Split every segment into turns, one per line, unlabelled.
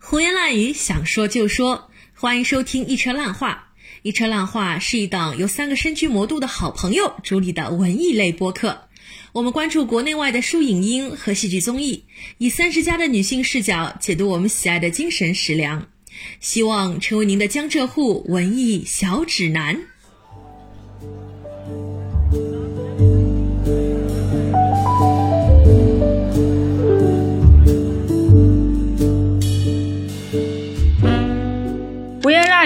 胡言乱语，想说就说。欢迎收听《一车烂话》。《一车烂话》是一档由三个身居魔都的好朋友主理的文艺类播客。我们关注国内外的书影音和戏剧综艺，以三十加的女性视角解读我们喜爱的精神食粮，希望成为您的江浙沪文艺小指南。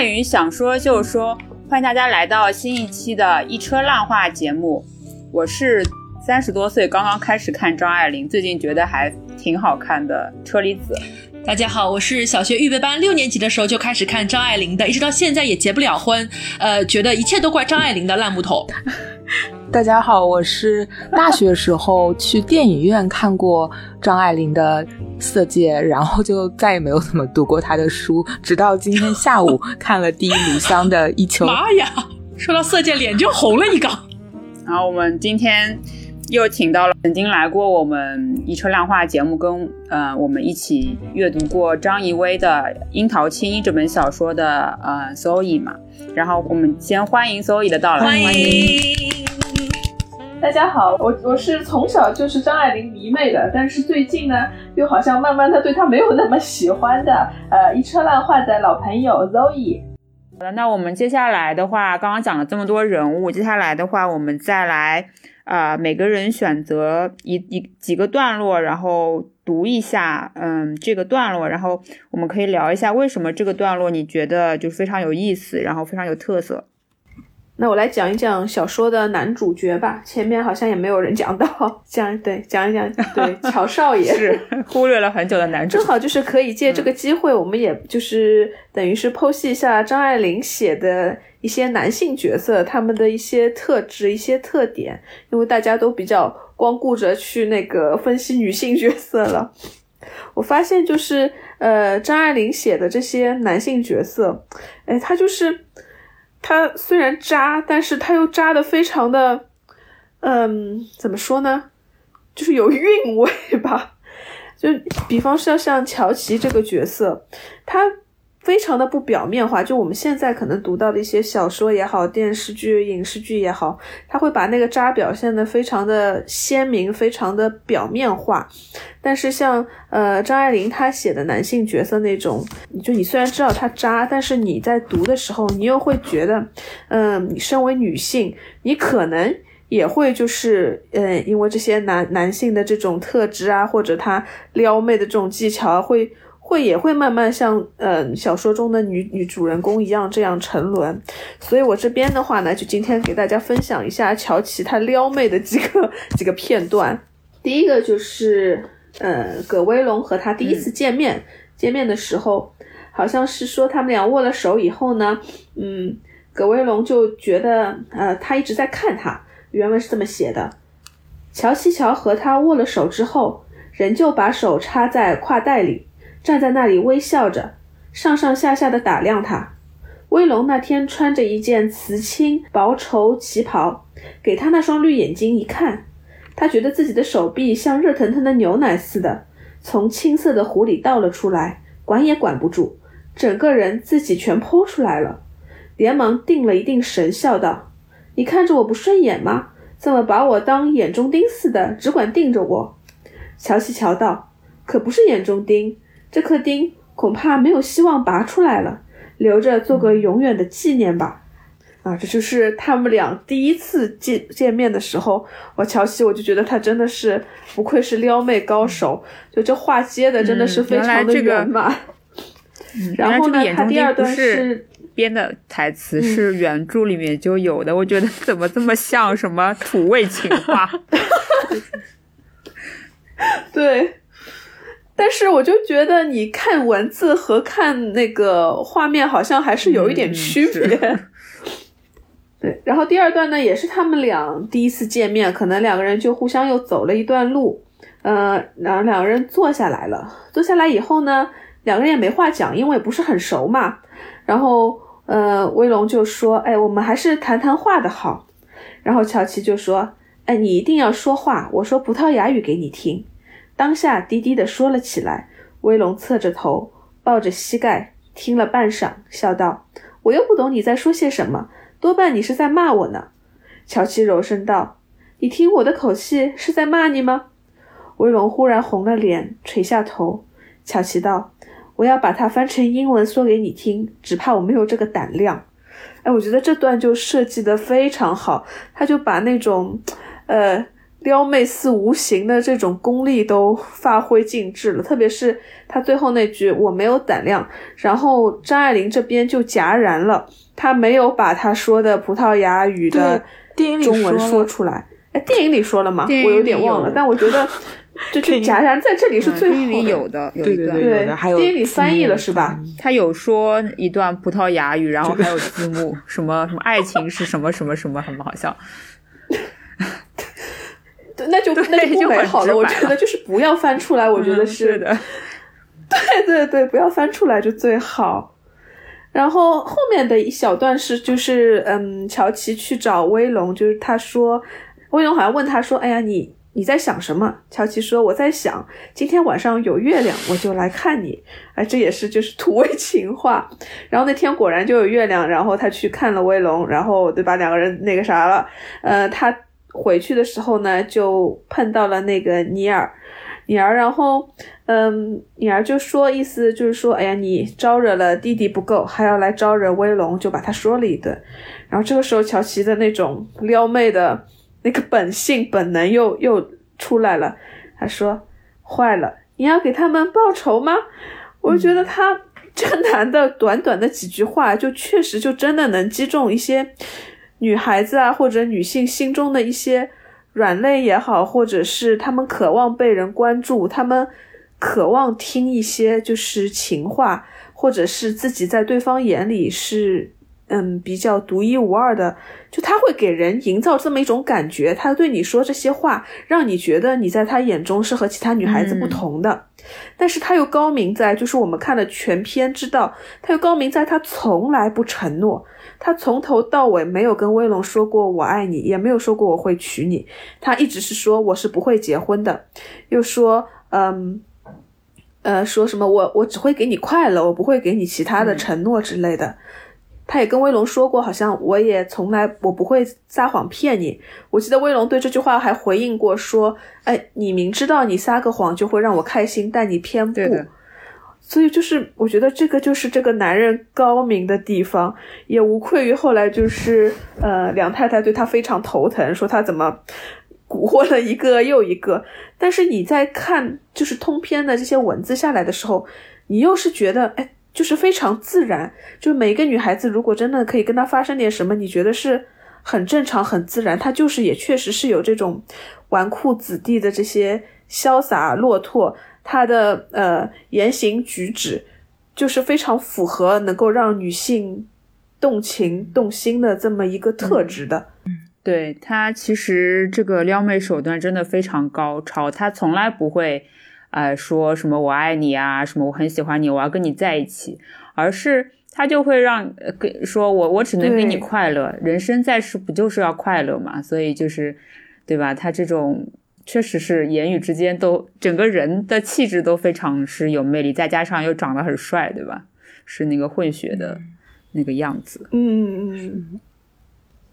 语想说就说，欢迎大家来到新一期的一车烂话节目。我是三十多岁刚刚开始看张爱玲，最近觉得还挺好看的车厘子。
大家好，我是小学预备班六年级的时候就开始看张爱玲的，一直到现在也结不了婚。呃，觉得一切都怪张爱玲的烂木头。
大家好，我是大学时候去电影院看过张爱玲的《色戒》，然后就再也没有怎么读过她的书，直到今天下午看了第一炉香的《一秋》。
妈呀，说到《色戒》，脸就红了一个。
然后我们今天又请到了曾经来过我们一车烂话节目，跟呃我们一起阅读过张怡薇的《樱桃青衣》这本小说的呃 Zoe 嘛。然后我们先欢迎 Zoe 的到来，
欢迎。
大家好，我我是从小就是张爱玲迷妹的，但是最近呢，又好像慢慢的对她没有那么喜欢的。呃，一车烂话的老朋友 Zoe。
好的，那我们接下来的话，刚刚讲了这么多人物，接下来的话，我们再来啊，每个人选择一一几个段落，然后读一下，嗯，这个段落，然后我们可以聊一下为什么这个段落你觉得就非常有意思，然后非常有特色。
那我来讲一讲小说的男主角吧，前面好像也没有人讲到，讲对讲一讲，对 乔少爷
是忽略了很久的男主，
正好就是可以借这个机会，我们也就是等于是剖析一下张爱玲写的一些男性角色，他们的一些特质、一些特点，因为大家都比较光顾着去那个分析女性角色了，我发现就是呃张爱玲写的这些男性角色，哎，他就是。他虽然渣，但是他又渣的非常的，嗯，怎么说呢？就是有韵味吧。就比方说像乔琪这个角色，他。非常的不表面化，就我们现在可能读到的一些小说也好，电视剧、影视剧也好，他会把那个渣表现的非常的鲜明，非常的表面化。但是像呃张爱玲她写的男性角色那种，就你虽然知道他渣，但是你在读的时候，你又会觉得，嗯，你身为女性，你可能也会就是呃，因为这些男男性的这种特质啊，或者他撩妹的这种技巧，会。会也会慢慢像呃小说中的女女主人公一样这样沉沦，所以我这边的话呢，就今天给大家分享一下乔琪她撩妹的几个几个片段。第一个就是呃葛威龙和他第一次见面，见面的时候好像是说他们俩握了手以后呢，嗯葛威龙就觉得呃他一直在看他，原文是这么写的。乔西乔和他握了手之后，仍旧把手插在挎袋里。站在那里微笑着，上上下下的打量他。威龙那天穿着一件瓷青薄绸旗袍，给他那双绿眼睛一看，他觉得自己的手臂像热腾腾的牛奶似的，从青色的壶里倒了出来，管也管不住，整个人自己全泼出来了。连忙定了一定神，笑道：“你看着我不顺眼吗？怎么把我当眼中钉似的，只管盯着我？”乔西乔道：“可不是眼中钉。”这颗钉恐怕没有希望拔出来了，留着做个永远的纪念吧。啊，这就是他们俩第一次见见面的时候，我乔西我就觉得他真的是不愧是撩妹高手，就这话接的真的是非常的圆满。然后呢，他第二段是
编的台词，是原著里面就有的。我觉得怎么这么像什么土味情话？
对。但是我就觉得你看文字和看那个画面好像还是有一点区别。对，然后第二段呢，也是他们俩第一次见面，可能两个人就互相又走了一段路，呃，然后两个人坐下来了。坐下来以后呢，两个人也没话讲，因为不是很熟嘛。然后，呃，威龙就说：“哎，我们还是谈谈话的好。”然后乔琪就说：“哎，你一定要说话，我说葡萄牙语给你听。”当下低低的说了起来，威龙侧着头，抱着膝盖听了半晌，笑道：“我又不懂你在说些什么，多半你是在骂我呢。”乔琪柔声道：“你听我的口气是在骂你吗？”威龙忽然红了脸，垂下头。乔琪道：“我要把它翻成英文说给你听，只怕我没有这个胆量。”哎，我觉得这段就设计的非常好，他就把那种，呃，撩妹似无形的这种功力都发挥尽致了。特别是他最后那句“我没有胆量”，然后张爱玲这边就戛然了，他没有把他说的葡萄牙语的中文说出来。哎，电影里说了吗？我有点忘了，但我觉得。就就戛然在这里是最
电影里有的，有一段，
对，还有
电影里翻译了是吧？
他有说一段葡萄牙语，然后还有字幕，什么什么爱情是什么什么什么，很好笑。
对，那就那就不美好了。我觉得就是不要翻出来，我觉得是
的。
对对对，不要翻出来就最好。然后后面的一小段是就是嗯，乔琪去找威龙，就是他说威龙好像问他说：“哎呀，你。”你在想什么？乔琪说：“我在想，今天晚上有月亮，我就来看你。”哎，这也是就是土味情话。然后那天果然就有月亮，然后他去看了威龙，然后对吧？两个人那个啥了。呃，他回去的时候呢，就碰到了那个尼尔，尼尔，然后嗯，尼尔就说，意思就是说，哎呀，你招惹了弟弟不够，还要来招惹威龙，就把他说了一顿。然后这个时候，乔琪的那种撩妹的。那个本性本能又又出来了，他说：“坏了，你要给他们报仇吗？”我觉得他这个男的短短的几句话，就确实就真的能击中一些女孩子啊，或者女性心中的一些软肋也好，或者是她们渴望被人关注，她们渴望听一些就是情话，或者是自己在对方眼里是。嗯，比较独一无二的，就他会给人营造这么一种感觉，他对你说这些话，让你觉得你在他眼中是和其他女孩子不同的。但是他又高明在，就是我们看了全篇知道，他又高明在，他从来不承诺，他从头到尾没有跟威龙说过我爱你，也没有说过我会娶你，他一直是说我是不会结婚的，又说嗯，呃，说什么我我只会给你快乐，我不会给你其他的承诺之类的。他也跟威龙说过，好像我也从来我不会撒谎骗你。我记得威龙对这句话还回应过，说：“哎，你明知道你撒个谎就会让我开心，但你偏不。”所以就是我觉得这个就是这个男人高明的地方，也无愧于后来就是呃梁太太对他非常头疼，说他怎么蛊惑了一个又一个。但是你在看就是通篇的这些文字下来的时候，你又是觉得哎。就是非常自然，就是每个女孩子，如果真的可以跟他发生点什么，你觉得是很正常、很自然。他就是也确实是有这种纨绔子弟的这些潇洒落拓，他的呃言行举止就是非常符合能够让女性动情动心的这么一个特质的。
嗯，对他其实这个撩妹手段真的非常高超，他从来不会。呃，说什么我爱你啊，什么我很喜欢你，我要跟你在一起，而是他就会让给说我我只能给你快乐，人生在世不就是要快乐嘛？所以就是，对吧？他这种确实是言语之间都整个人的气质都非常是有魅力，再加上又长得很帅，对吧？是那个混血的那个样子。
嗯嗯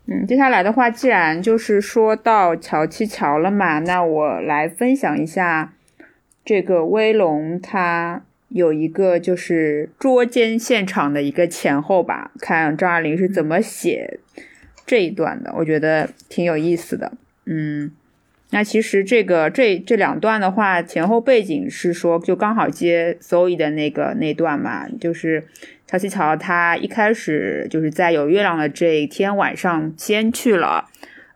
嗯。接下来的话，既然就是说到乔七乔了嘛，那我来分享一下。这个威龙他有一个就是捉奸现场的一个前后吧，看张爱玲是怎么写这一段的，我觉得挺有意思的。嗯，那其实这个这这两段的话，前后背景是说就刚好接 Zoe 的那个那段嘛，就是乔西乔他一开始就是在有月亮的这一天晚上先去了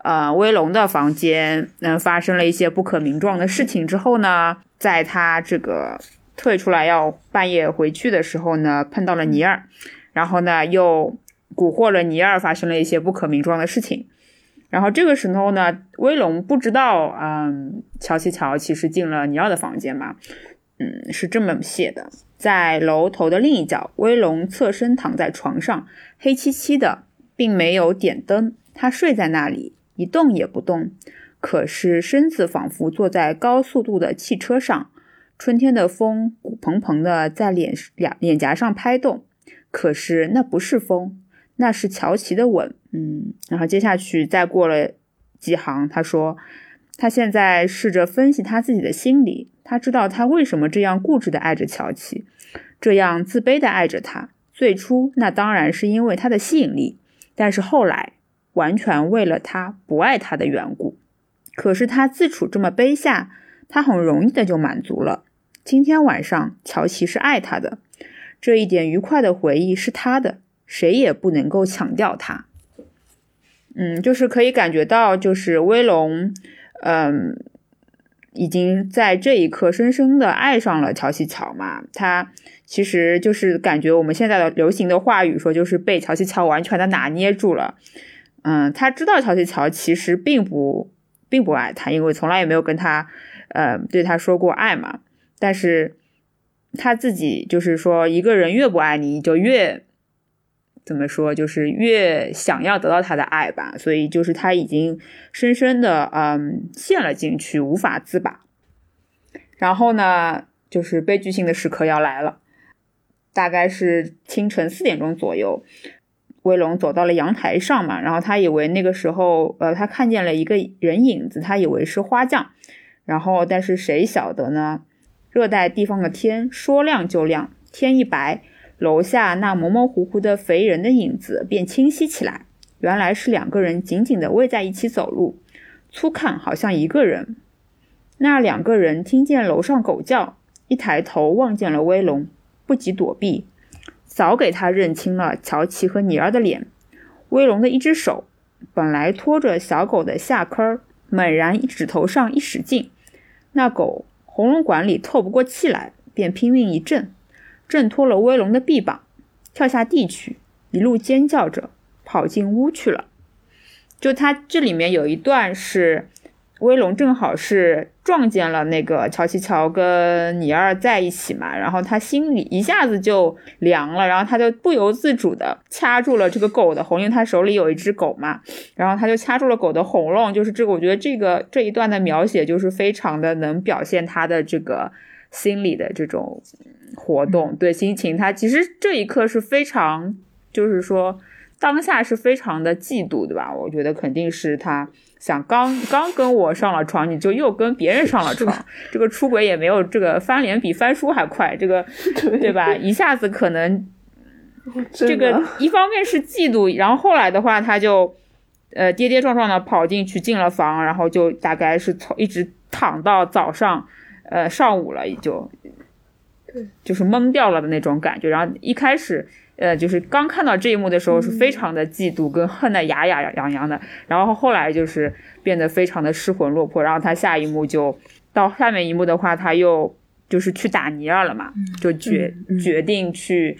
呃威龙的房间，嗯，发生了一些不可名状的事情之后呢。在他这个退出来要半夜回去的时候呢，碰到了尼尔，然后呢又蛊惑了尼尔，发生了一些不可名状的事情。然后这个时候呢，威龙不知道，嗯，乔西乔其实进了尼奥的房间嘛，嗯，是这么写的：在楼头的另一角，威龙侧身躺在床上，黑漆漆的，并没有点灯，他睡在那里，一动也不动。可是身子仿佛坐在高速度的汽车上，春天的风鼓蓬蓬的在脸脸脸颊上拍动，可是那不是风，那是乔琪的吻。嗯，然后接下去再过了几行，他说，他现在试着分析他自己的心理，他知道他为什么这样固执的爱着乔琪，这样自卑的爱着他。最初那当然是因为他的吸引力，但是后来完全为了他不爱他的缘故。可是他自处这么卑下，他很容易的就满足了。今天晚上乔琪是爱他的，这一点愉快的回忆是他的，谁也不能够抢掉他。嗯，就是可以感觉到，就是威龙，嗯，已经在这一刻深深的爱上了乔西乔嘛。他其实就是感觉我们现在的流行的话语说，就是被乔西乔完全的拿捏住了。嗯，他知道乔西乔其实并不并不爱他，因为从来也没有跟他，呃，对他说过爱嘛。但是他自己就是说，一个人越不爱你，就越。怎么说，就是越想要得到他的爱吧，所以就是他已经深深的嗯陷了进去，无法自拔。然后呢，就是悲剧性的时刻要来了，大概是清晨四点钟左右，威龙走到了阳台上嘛，然后他以为那个时候，呃，他看见了一个人影子，他以为是花匠，然后但是谁晓得呢？热带地方的天说亮就亮，天一白。楼下那模模糊糊的肥人的影子便清晰起来，原来是两个人紧紧地偎在一起走路，粗看好像一个人。那两个人听见楼上狗叫，一抬头望见了威龙，不及躲避，早给他认清了乔琪和尼尔的脸。威龙的一只手本来托着小狗的下颏，猛然指头上一使劲，那狗喉咙管里透不过气来，便拼命一震。挣脱了威龙的臂膀，跳下地去，一路尖叫着跑进屋去了。就他这里面有一段是威龙正好是撞见了那个乔西乔跟尼尔在一起嘛，然后他心里一下子就凉了，然后他就不由自主的掐住了这个狗的喉，因为他手里有一只狗嘛，然后他就掐住了狗的喉咙。就是这个，我觉得这个这一段的描写就是非常的能表现他的这个心理的这种。活动对心情，他其实这一刻是非常，就是说当下是非常的嫉妒，对吧？我觉得肯定是他想刚刚跟我上了床，你就又跟别人上了床，这个出轨也没有这个翻脸比翻书还快，这个 对吧？一下子可能 这个一方面是嫉妒，然后后来的话他就呃跌跌撞撞的跑进去进了房，然后就大概是从一直躺到早上呃上午了，也就。就是懵掉了的那种感觉，然后一开始，呃，就是刚看到这一幕的时候，是非常的嫉妒跟恨的牙牙痒痒的，然后后来就是变得非常的失魂落魄，然后他下一幕就到下面一幕的话，他又就是去打尼尔了嘛，就决决定去，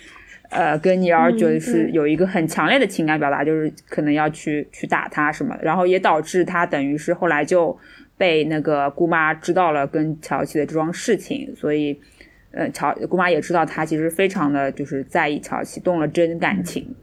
呃，跟尼尔就是有一个很强烈的情感表达，就是可能要去去打他什么，然后也导致他等于是后来就被那个姑妈知道了跟乔琪的这桩事情，所以。呃，乔姑妈也知道他其实非常的就是在意乔琪，动了真感情，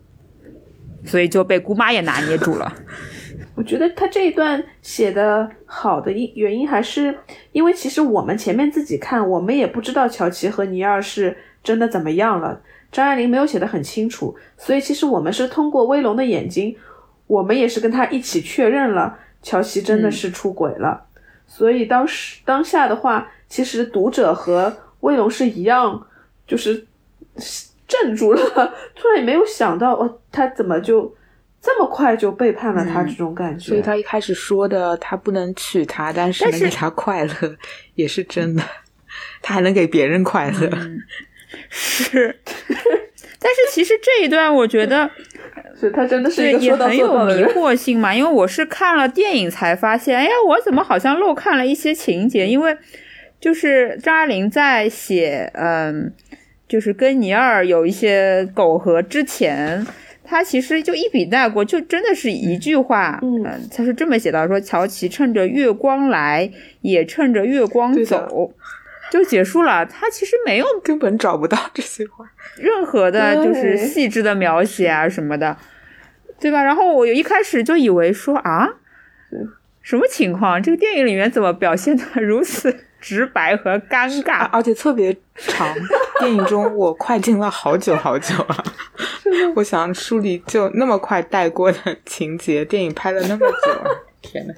所以就被姑妈也拿捏住了。
我觉得他这一段写的好的因原因还是因为其实我们前面自己看，我们也不知道乔琪和尼尔是真的怎么样了。张爱玲没有写的很清楚，所以其实我们是通过威龙的眼睛，我们也是跟他一起确认了乔琪真的是出轨了。所以当时当下的话，其实读者和威龙是一样，就是镇住了，突然也没有想到，哦，他怎么就这么快就背叛了他？这种感觉。
所以他一开始说的他不能娶她，但是能给她快乐，也是真的。他还能给别人快乐，
是。但是其实这一段，我觉得，
是他真的是
也很有迷惑性嘛。因为我是看了电影才发现，哎呀，我怎么好像漏看了一些情节？因为。就是张爱玲在写，嗯，就是跟尼尔有一些苟合之前，她其实就一笔带过，就真的是一句话，嗯，他是这么写到说：“乔琪趁着月光来，也趁着月光走，就结束了。”他其实没有
根本找不到这些话，
任何的就是细致的描写啊什么的，对吧？然后我一开始就以为说啊，什么情况？这个电影里面怎么表现的如此？直白和尴尬，
而且特别长。电影中我快进了好久好久啊！我想书里就那么快带过的情节，电影拍了那么久，天呐。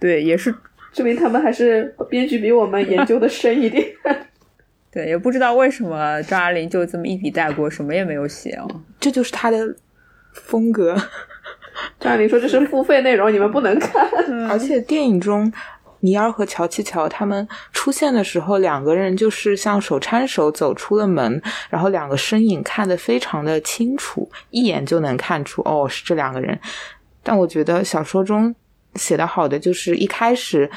对，也是
证明他们还是编剧比我们研究的深一点。
对，也不知道为什么张爱玲就这么一笔带过，什么也没有写哦。
这就是她的风格。
张爱玲说：“这是付费内容，你们不能看。”
而且电影中。尼尔和乔七乔他们出现的时候，两个人就是像手搀手走出了门，然后两个身影看得非常的清楚，一眼就能看出哦是这两个人。但我觉得小说中写的好的就是一开始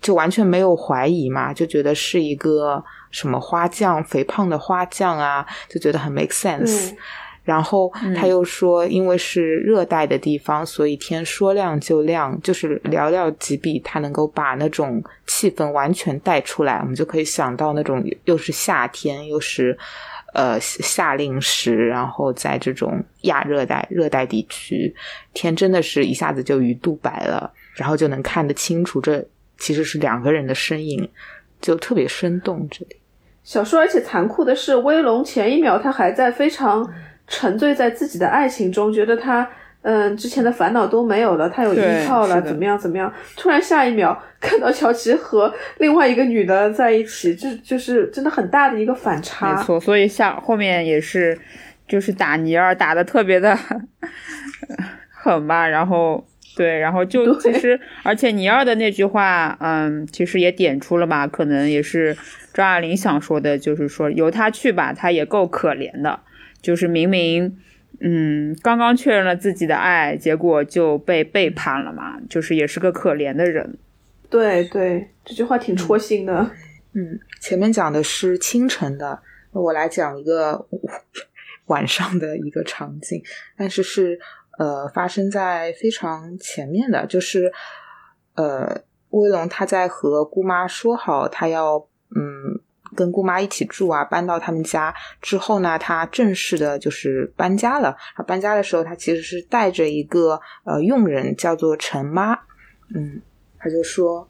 就完全没有怀疑嘛，就觉得是一个什么花匠，肥胖的花匠啊，就觉得很 make sense。然后他又说，因为是热带的地方，所以天说亮就亮，就是寥寥几笔，他能够把那种气氛完全带出来。我们就可以想到那种又是夏天，又是呃夏令时，然后在这种亚热带、热带地区，天真的是一下子就鱼肚白了，然后就能看得清楚，这其实是两个人的身影，就特别生动。这里
小说，而且残酷的是，威龙前一秒他还在非常。沉醉在自己的爱情中，觉得他嗯之前的烦恼都没有了，他有依靠了，怎么样怎么样？突然下一秒看到乔琪和另外一个女的在一起，这就是真的很大的一个反差。
没错，所以下后面也是就是打尼尔打的特别的狠吧，然后对，然后就其实而且尼尔的那句话，嗯，其实也点出了嘛，可能也是张爱玲想说的，就是说由他去吧，他也够可怜的。就是明明，嗯，刚刚确认了自己的爱，结果就被背叛了嘛。就是也是个可怜的人。
对对，这句话挺戳心的。
嗯，前面讲的是清晨的，我来讲一个 晚上的一个场景，但是是呃发生在非常前面的，就是呃威龙他在和姑妈说好他要嗯。跟姑妈一起住啊，搬到他们家之后呢，他正式的就是搬家了。他搬家的时候，他其实是带着一个呃佣人，叫做陈妈。嗯，他就说，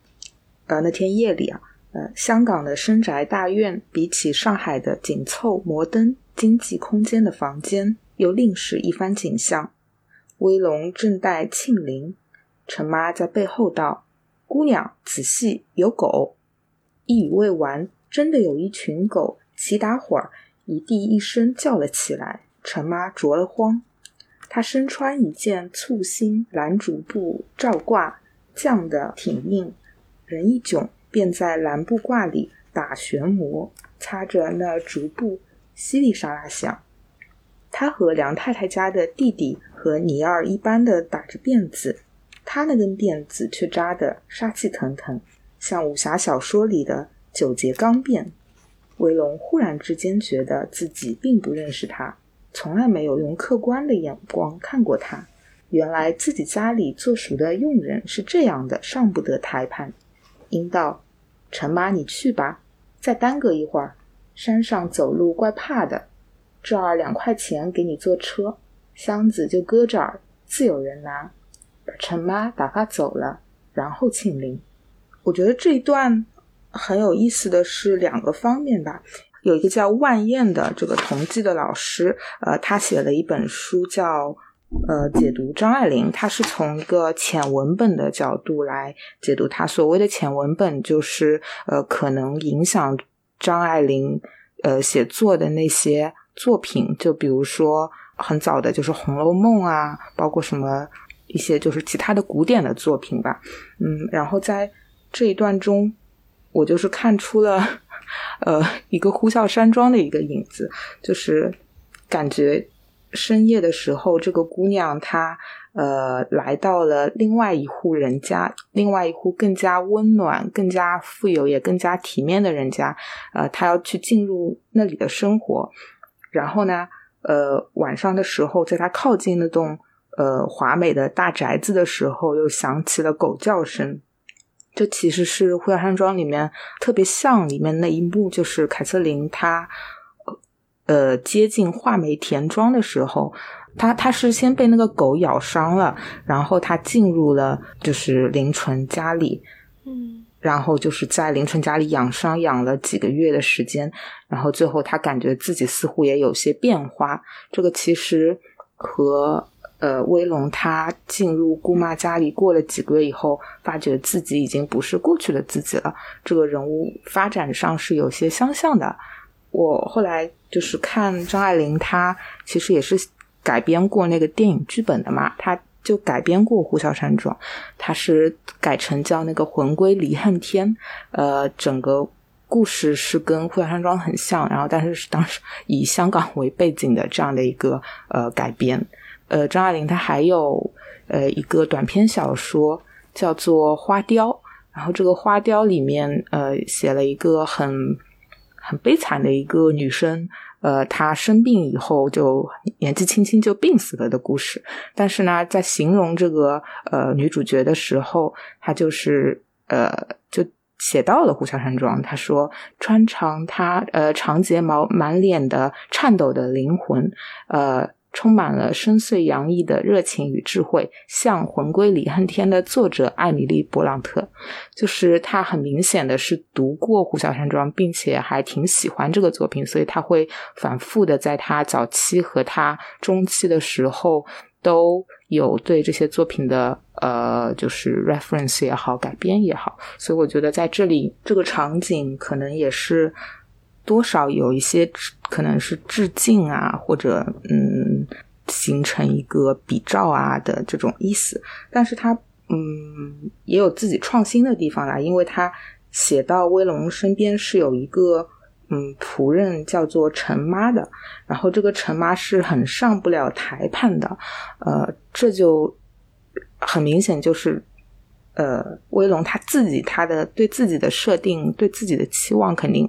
呃，那天夜里啊，呃，香港的深宅大院比起上海的紧凑摩登经济空间的房间，又另是一番景象。威龙正待庆龄，陈妈在背后道：“姑娘，仔细，有狗。”一语未完。真的有一群狗齐打伙儿，一地一声叫了起来。陈妈着了慌，她身穿一件簇新蓝竹布罩褂，犟的挺硬，人一窘，便在蓝布褂里打旋磨，擦着那竹布，淅沥沙拉响。他和梁太太家的弟弟和尼二一般的打着辫子，他那根辫子却扎得杀气腾腾，像武侠小说里的。九节刚变，威龙忽然之间觉得自己并不认识他，从来没有用客观的眼光看过他。原来自己家里做熟的佣人是这样的，上不得台盘。应道：“陈妈，你去吧，再耽搁一会儿。山上走路怪怕的，这儿两块钱给你坐车，箱子就搁这儿，自有人拿。”陈妈打发走了，然后庆龄。我觉得这一段。很有意思的是两个方面吧，有一个叫万燕的这个同济的老师，呃，他写了一本书叫呃解读张爱玲，他是从一个浅文本的角度来解读他所谓的浅文本，就是呃可能影响张爱玲呃写作的那些作品，就比如说很早的就是《红楼梦》啊，包括什么一些就是其他的古典的作品吧，嗯，然后在这一段中。我就是看出了，呃，一个呼啸山庄的一个影子，就是感觉深夜的时候，这个姑娘她呃来到了另外一户人家，另外一户更加温暖、更加富有也更加体面的人家，呃，她要去进入那里的生活。然后呢，呃，晚上的时候，在她靠近那栋呃华美的大宅子的时候，又响起了狗叫声。这其实是《呼啸山庄》里面特别像里面那一幕，就是凯瑟琳她呃接近画眉田庄的时候，她她是先被那个狗咬伤了，然后她进入了就是林纯家里，
嗯，
然后就是在林纯家里养伤养了几个月的时间，然后最后她感觉自己似乎也有些变化。这个其实和呃威龙他进入姑妈家里过了几个月以后，发觉自己已经不是过去的自己了。这个人物发展上是有些相像的。我后来就是看张爱玲，她其实也是改编过那个电影剧本的嘛，她。就改编过《呼啸山庄》，它是改成叫那个《魂归离恨天》。呃，整个故事是跟《呼啸山庄》很像，然后但是是当时以香港为背景的这样的一个呃改编。呃，张爱玲她还有呃一个短篇小说叫做《花雕》，然后这个《花雕》里面呃写了一个很很悲惨的一个女生。呃，她生病以后就年纪轻轻就病死了的故事。但是呢，在形容这个呃女主角的时候，她就是呃就写到了《呼啸山庄》。她说：“穿长她呃长睫毛，满脸的颤抖的灵魂，呃。”充满了深邃洋溢的热情与智慧，像《魂归李恨天》的作者艾米丽·勃朗特，就是他很明显的是读过《呼啸山庄》，并且还挺喜欢这个作品，所以他会反复的在他早期和他中期的时候都有对这些作品的呃，就是 reference 也好，改编也好，所以我觉得在这里这个场景可能也是。多少有一些可能是致敬啊，或者嗯，形成一个比照啊的这种意思。但是他嗯也有自己创新的地方啦，因为他写到威龙身边是有一个嗯仆人叫做陈妈的，然后这个陈妈是很上不了台盘的，呃，这就很明显就是呃威龙他自己他的对自己的设定，对自己的期望肯定。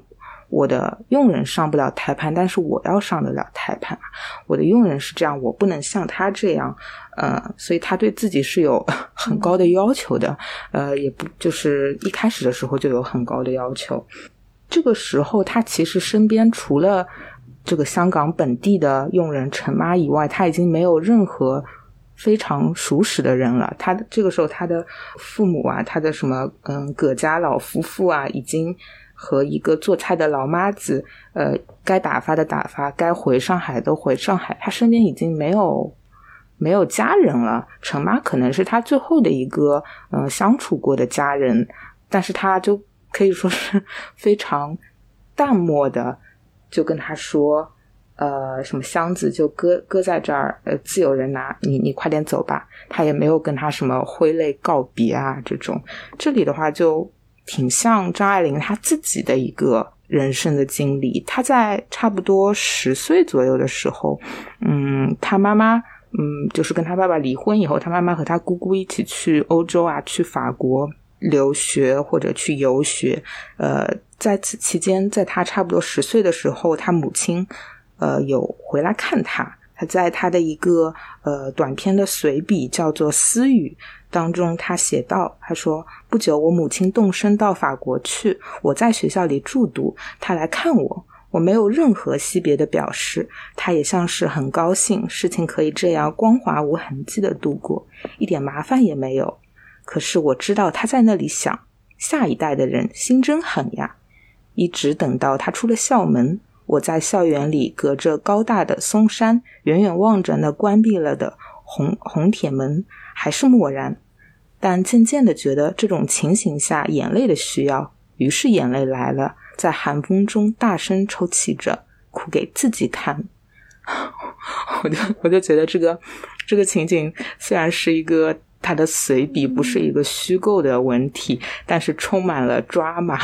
我的佣人上不了台盘，但是我要上得了台盘！我的佣人是这样，我不能像他这样，呃，所以他对自己是有 很高的要求的，呃，也不就是一开始的时候就有很高的要求。这个时候，他其实身边除了这个香港本地的佣人陈妈以外，他已经没有任何非常熟识的人了。他这个时候，他的父母啊，他的什么嗯葛家老夫妇啊，已经。和一个做菜的老妈子，呃，该打发的打发，该回上海的回上海。他身边已经没有没有家人了。陈妈可能是他最后的一个嗯相处过的家人，但是他就可以说是 非常淡漠的，就跟他说，呃，什么箱子就搁搁在这儿，呃，自有人拿，你你快点走吧。他也没有跟他什么挥泪告别啊，这种。这里的话就。挺像张爱玲她自己的一个人生的经历。她在差不多十岁左右的时候，嗯，她妈妈，嗯，就是跟她爸爸离婚以后，她妈妈和她姑姑一起去欧洲啊，去法国留学或者去游学。呃，在此期间，在她差不多十岁的时候，她母亲，呃，有回来看她。他在他的一个呃短篇的随笔叫做《私语》。当中，他写道：“他说，不久我母亲动身到法国去，我在学校里住读，他来看我，我没有任何惜别的表示，他也像是很高兴，事情可以这样光滑无痕迹的度过，一点麻烦也没有。可是我知道他在那里想，下一代的人心真狠呀！一直等到他出了校门，我在校园里隔着高大的松山，远远望着那关闭了的红红铁门，还是漠然。”但渐渐的觉得这种情形下眼泪的需要，于是眼泪来了，在寒风中大声抽泣着，哭给自己看。我就我就觉得这个这个情景虽然是一个。他的随笔不是一个虚构的文体，但是充满了抓马，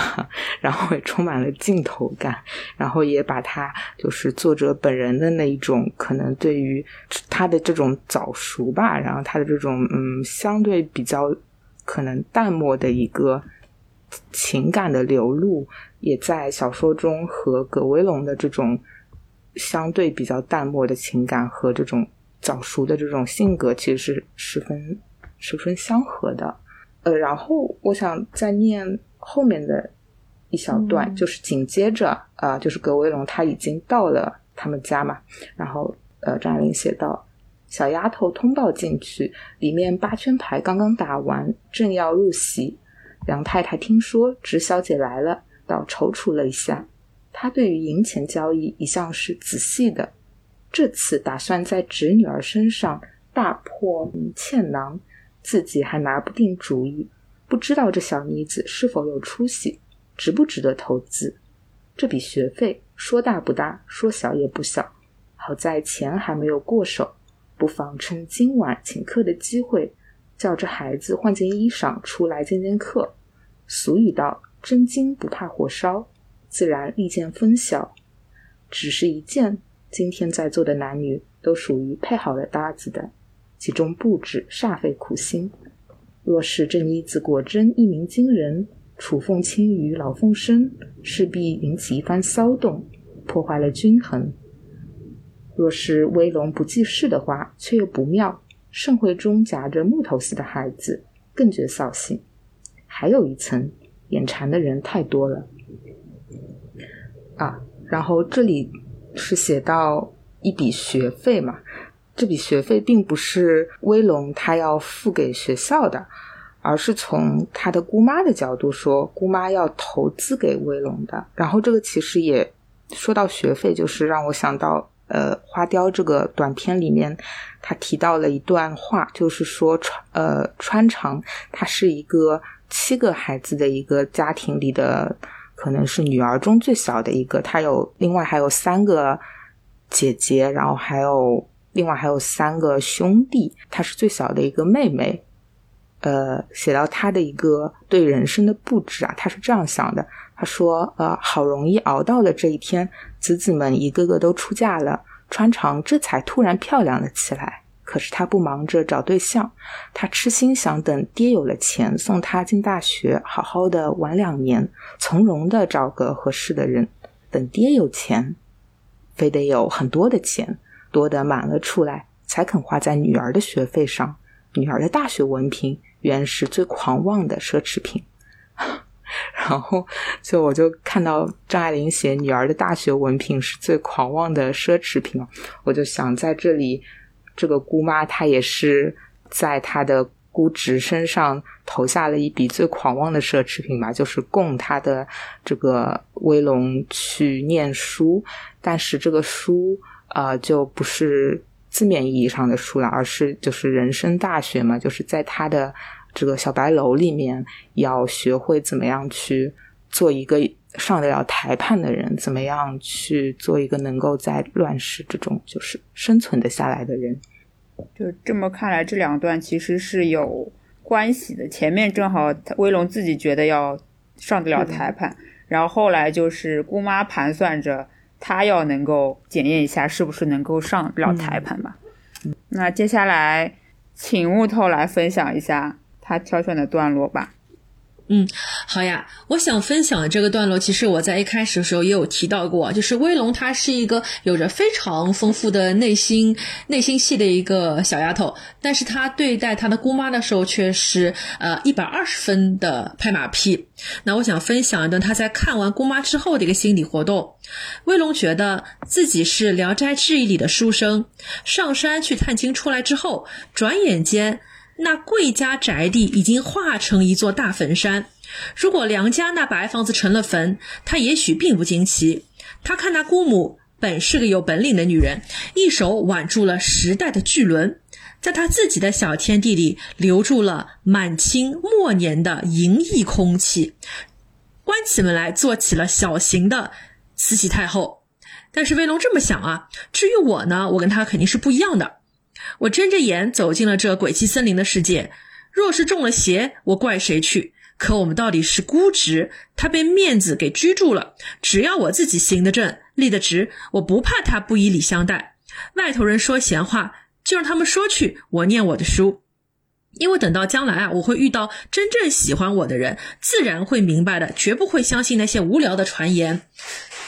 然后也充满了镜头感，然后也把他就是作者本人的那一种可能对于他的这种早熟吧，然后他的这种嗯相对比较可能淡漠的一个情感的流露，也在小说中和葛威龙的这种相对比较淡漠的情感和这种早熟的这种性格其实是十分。十分相合的，呃，然后我想再念后面的一小段，就是紧接着啊，就是葛威龙他已经到了他们家嘛，然后呃，张爱玲写道：“小丫头通报进去，里面八圈牌刚刚打完，正要入席，梁太太听说直小姐来了，倒踌躇了一下。她对于银钱交易一向是仔细的，这次打算在侄女儿身上大破欠囊，自己还拿不定主意，不知道这小妮子是否有出息，值不值得投资。这笔学费说大不大，说小也不小。好在钱还没有过手，不妨趁今晚请客的机会，叫这孩子换件衣裳出来见见客。俗语道：“真金不怕火烧。”自然利剑分晓。只是一件，今天在座的男女都属于配好了搭子的，其中布置煞费苦心。若是这妮子果真一鸣惊人，楚凤卿与老凤生势必引起一番骚动，破坏了均衡。若是威龙不记事的话，却又不妙。盛会中夹着木头似的孩子，更觉扫兴。还有一层，眼馋的人太多了。啊，然后这里是写到一笔学费嘛，这笔学费并不是威龙他要付给学校的，而是从他的姑妈的角度说，姑妈要投资给威龙的。然后这个其实也说到学费，就是让我想到，呃，花雕这个短片里面他提到了一段话，就是说川呃川长他是一个七个孩子的一个家庭里的。可能是女儿中最小的一个，她有另外还有三个姐姐，然后还有另外还有三个兄弟，她是最小的一个妹妹。呃，写到她的一个对人生的布置啊，她是这样想的：她说，呃，好容易熬到了这一天，子子们一个个都出嫁了，穿长这才突然漂亮了起来。可是他不忙着找对象，他痴心想等爹有了钱，送他进大学，好好的玩两年，从容的找个合适的人。等爹有钱，非得有很多的钱，多得满了出来，才肯花在女儿的学费上。女儿的大学文凭原是最狂妄的奢侈品。然后，就我就看到张爱玲写女儿的大学文凭是最狂妄的奢侈品我就想在这里。这个姑妈她也是在她的姑侄身上投下了一笔最狂妄的奢侈品吧，就是供她的这个威龙去念书。但是这个书呃就不是字面意义上的书了，而是就是人生大学嘛，就是在他的这个小白楼里面要学会怎么样去做一个上得了台判的人，怎么样去做一个能够在乱世之中就是生存的下来的人。
就这么看来，这两段其实是有关系的。前面正好威龙自己觉得要上得了台盘，然后后来就是姑妈盘算着他要能够检验一下是不是能够上了台盘吧。那接下来请木头来分享一下他挑选的段落吧。
嗯，好呀。我想分享的这个段落，其实我在一开始的时候也有提到过，就是威龙她是一个有着非常丰富的内心内心戏的一个小丫头，但是她对待她的姑妈的时候却是呃一百二十分的拍马屁。那我想分享一段她在看完姑妈之后的一个心理活动。威龙觉得自己是《聊斋志异》里的书生，上山去探亲出来之后，转眼间。那贵家宅地已经化成一座大坟山。如果梁家那白房子成了坟，他也许并不惊奇。他看那姑母本是个有本领的女人，一手挽住了时代的巨轮，在他自己的小天地里留住了满清末年的淫逸空气，关起门来做起了小型的慈禧太后。但是威龙这么想啊，至于我呢，我跟他肯定是不一样的。我睁着眼走进了这鬼气森林的世界。若是中了邪，我怪谁去？可我们到底是孤直，他被面子给拘住了。只要我自己行得正，立得直，我不怕他不以礼相待。外头人说闲话，就让他们说去。我念我的书，因为等到将来啊，我会遇到真正喜欢我的人，自然会明白的，绝不会相信那些无聊的传言。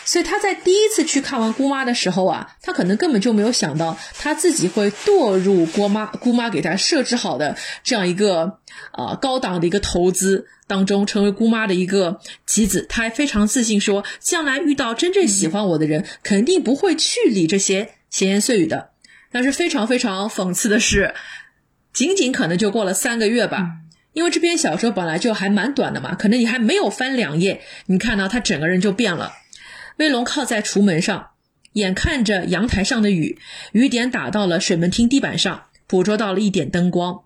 所以他在第一次去看完姑妈的时候啊，他可能根本就没有想到他自己会堕入姑妈姑妈给他设置好的这样一个呃高档的一个投资当中，成为姑妈的一个棋子。他还非常自信说，将来遇到真正喜欢我的人，肯定不会去理这些闲言碎语的。但是非常非常讽刺的是，仅仅可能就过了三个月吧，因为这篇小说本来就还蛮短的嘛，可能你还没有翻两页，你看到他整个人就变了。威龙靠在橱门上，眼看着阳台上的雨，雨点打到了水门厅地板上，捕捉到了一点灯光。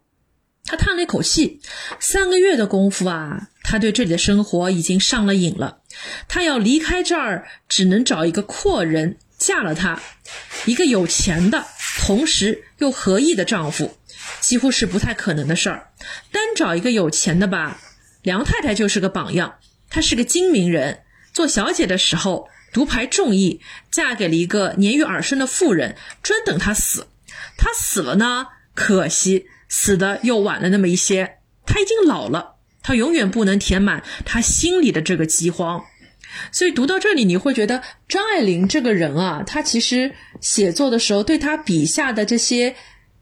他叹了一口气，三个月的功夫啊，他对这里的生活已经上了瘾了。他要离开这儿，只能找一个阔人嫁了他，一个有钱的，同时又合意的丈夫。几乎是不太可能的事儿。单找一个有钱的吧，梁太太就是个榜样。她是个精明人，做小姐的时候独排众议，嫁给了一个年逾耳顺的妇人，专等她死。她死了呢，可惜死的又晚了那么一些。她已经老了，他永远不能填满他心里的这个饥荒。所以读到这里，你会觉得张爱玲这个人啊，她其实写作的时候，对她笔下的这些。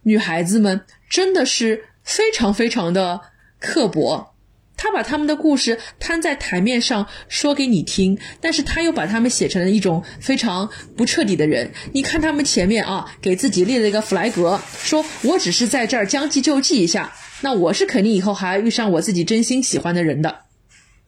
女孩子们真的是非常非常的刻薄，他把他们的故事摊在台面上说给你听，但是他又把他们写成了一种非常不彻底的人。你看他们前面啊，给自己立了一个弗莱格，说我只是在这儿将计就计一下，那我是肯定以后还要遇上我自己真心喜欢的人的。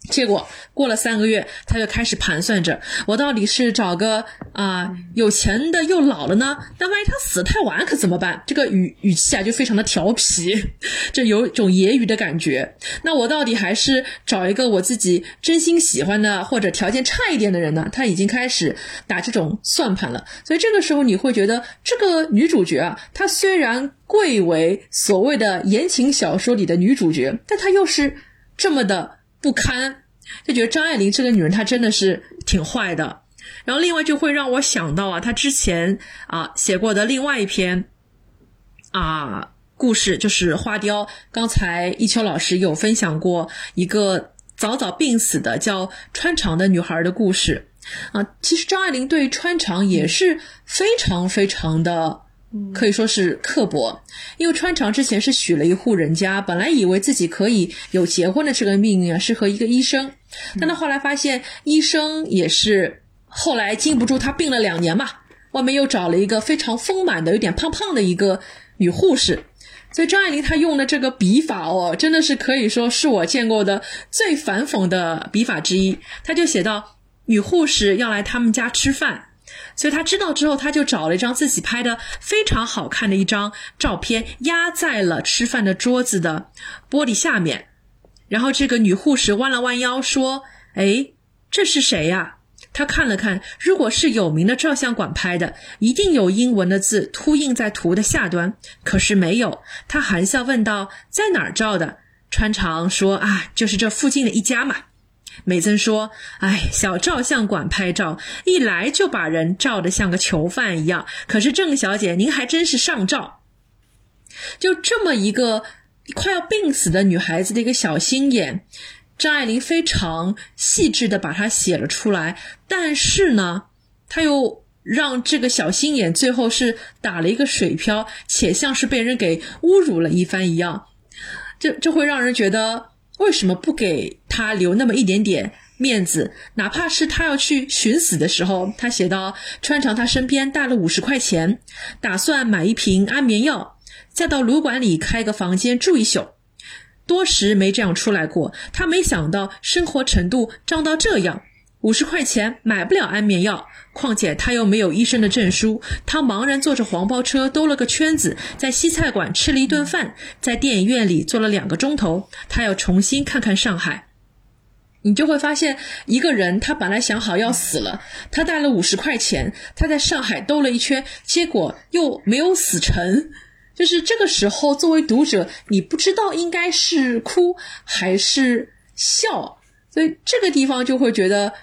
结果过了三个月，他就开始盘算着：我到底是找个啊有钱的又老了呢？那万一他死太晚可怎么办？这个语语气啊就非常的调皮，这有种揶揄的感觉。那我到底还是找一个我自己真心喜欢的，或者条件差一点的人呢？他已经开始打这种算盘了。所以这个时候你会觉得，这个女主角啊，她虽然贵为所谓的言情小说里的女主角，但她又是这么的。不堪，就觉得张爱玲这个女人她真的是挺坏的。然后另外就会让我想到啊，她之前啊写过的另外一篇啊故事，就是花雕。刚才一秋老师有分享过一个早早病死的叫穿肠的女孩的故事啊。其实张爱玲对穿肠也是非常非常的。可以说是刻薄，因为穿肠之前是许了一户人家，本来以为自己可以有结婚的这个命运啊，是和一个医生，但他后来发现医生也是后来经不住他病了两年嘛，外面又找了一个非常丰满的、有点胖胖的一个女护士，所以张爱玲她用的这个笔法哦，真的是可以说是我见过的最反讽的笔法之一。他就写到女护士要来他们家吃饭。所以他知道之后，他就找了一张自己拍的非常好看的一张照片，压在了吃饭的桌子的玻璃下面。然后这个女护士弯了弯腰说：“哎，这是谁呀？”他看了看，如果是有名的照相馆拍的，一定有英文的字凸印在图的下端。可是没有。他含笑问道：“在哪儿照的？”穿肠说：“啊，就是这附近的一家嘛。”美珍说：“哎，小照相馆拍照，一来就把人照得像个囚犯一样。可是郑小姐，您还真是上照。就这么一个快要病死的女孩子的一个小心眼，张爱玲非常细致的把它写了出来。但是呢，她又让这个小心眼最后是打了一个水漂，且像是被人给侮辱了一番一样。这这会让人觉得。”为什么不给他留那么一点点面子？哪怕是他要去寻死的时候，他写到穿长他身边带了五十块钱，打算买一瓶安眠药，再到旅馆里开个房间住一宿。多时没这样出来过，他没想到生活程度涨到这样。五十块钱买不了安眠药，况且他又没有医生的证书。他茫然坐着黄包车兜了个圈子，在西菜馆吃了一顿饭，在电影院里坐了两个钟头。他要重新看看上海。你就会发现，一个人他本来想好要死了，他带了五十块钱，他在上海兜了一圈，结果又没有死成。就是这个时候，作为读者，你不知道应该是哭还是笑，所以这个地方就会觉得。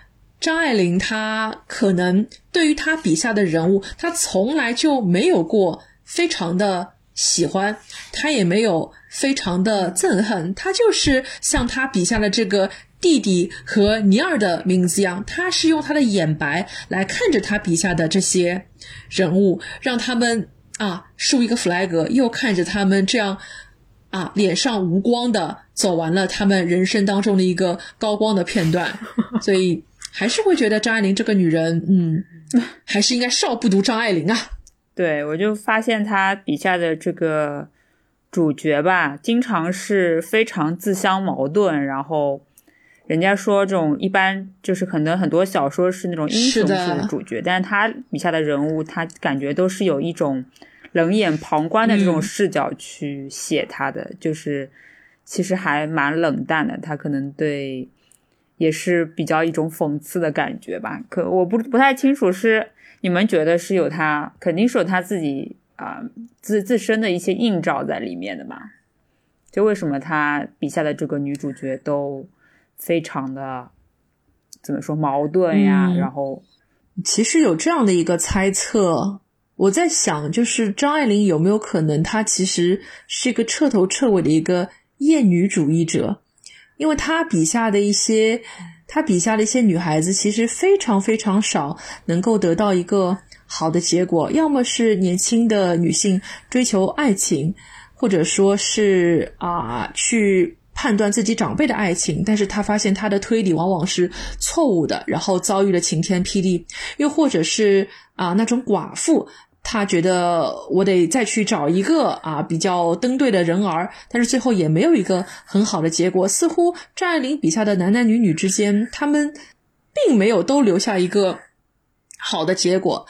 张爱玲，她可能对于她笔下的人物，她从来就没有过非常的喜欢，她也没有非常的憎恨，她就是像她笔下的这个弟弟和尼尔的名字一样，她是用她的眼白来看着她笔下的这些人物，让他们啊竖一个 flag，又看着他们这样啊脸上无光的走完了他们人生当中的一个高光的片段，所以。还是会觉得张爱玲这个女人，嗯，还是应该少不读张爱玲啊。
对，我就发现她笔下的这个主角吧，经常是非常自相矛盾，然后人家说这种一般就是可能很多小说是那种英雄式的主角，但是他笔下的人物，他感觉都是有一种冷眼旁观的这种视角去写他的，就是其实还蛮冷淡的，他可能对。也是比较一种讽刺的感觉吧，可我不不太清楚是你们觉得是有他，肯定是有他自己啊自自身的一些映照在里面的嘛？就为什么他笔下的这个女主角都非常的怎么说矛盾呀？然后
其实有这样的一个猜测，我在想，就是张爱玲有没有可能她其实是一个彻头彻尾的一个厌女主义者？因为他笔下的一些，他笔下的一些女孩子，其实非常非常少能够得到一个好的结果。要么是年轻的女性追求爱情，或者说是啊去判断自己长辈的爱情，但是他发现他的推理往往是错误的，然后遭遇了晴天霹雳。又或者是啊那种寡妇。他觉得我得再去找一个啊比较登对的人儿，但是最后也没有一个很好的结果。似乎张爱玲笔下的男男女女之间，他们并没有都留下一个好的结果，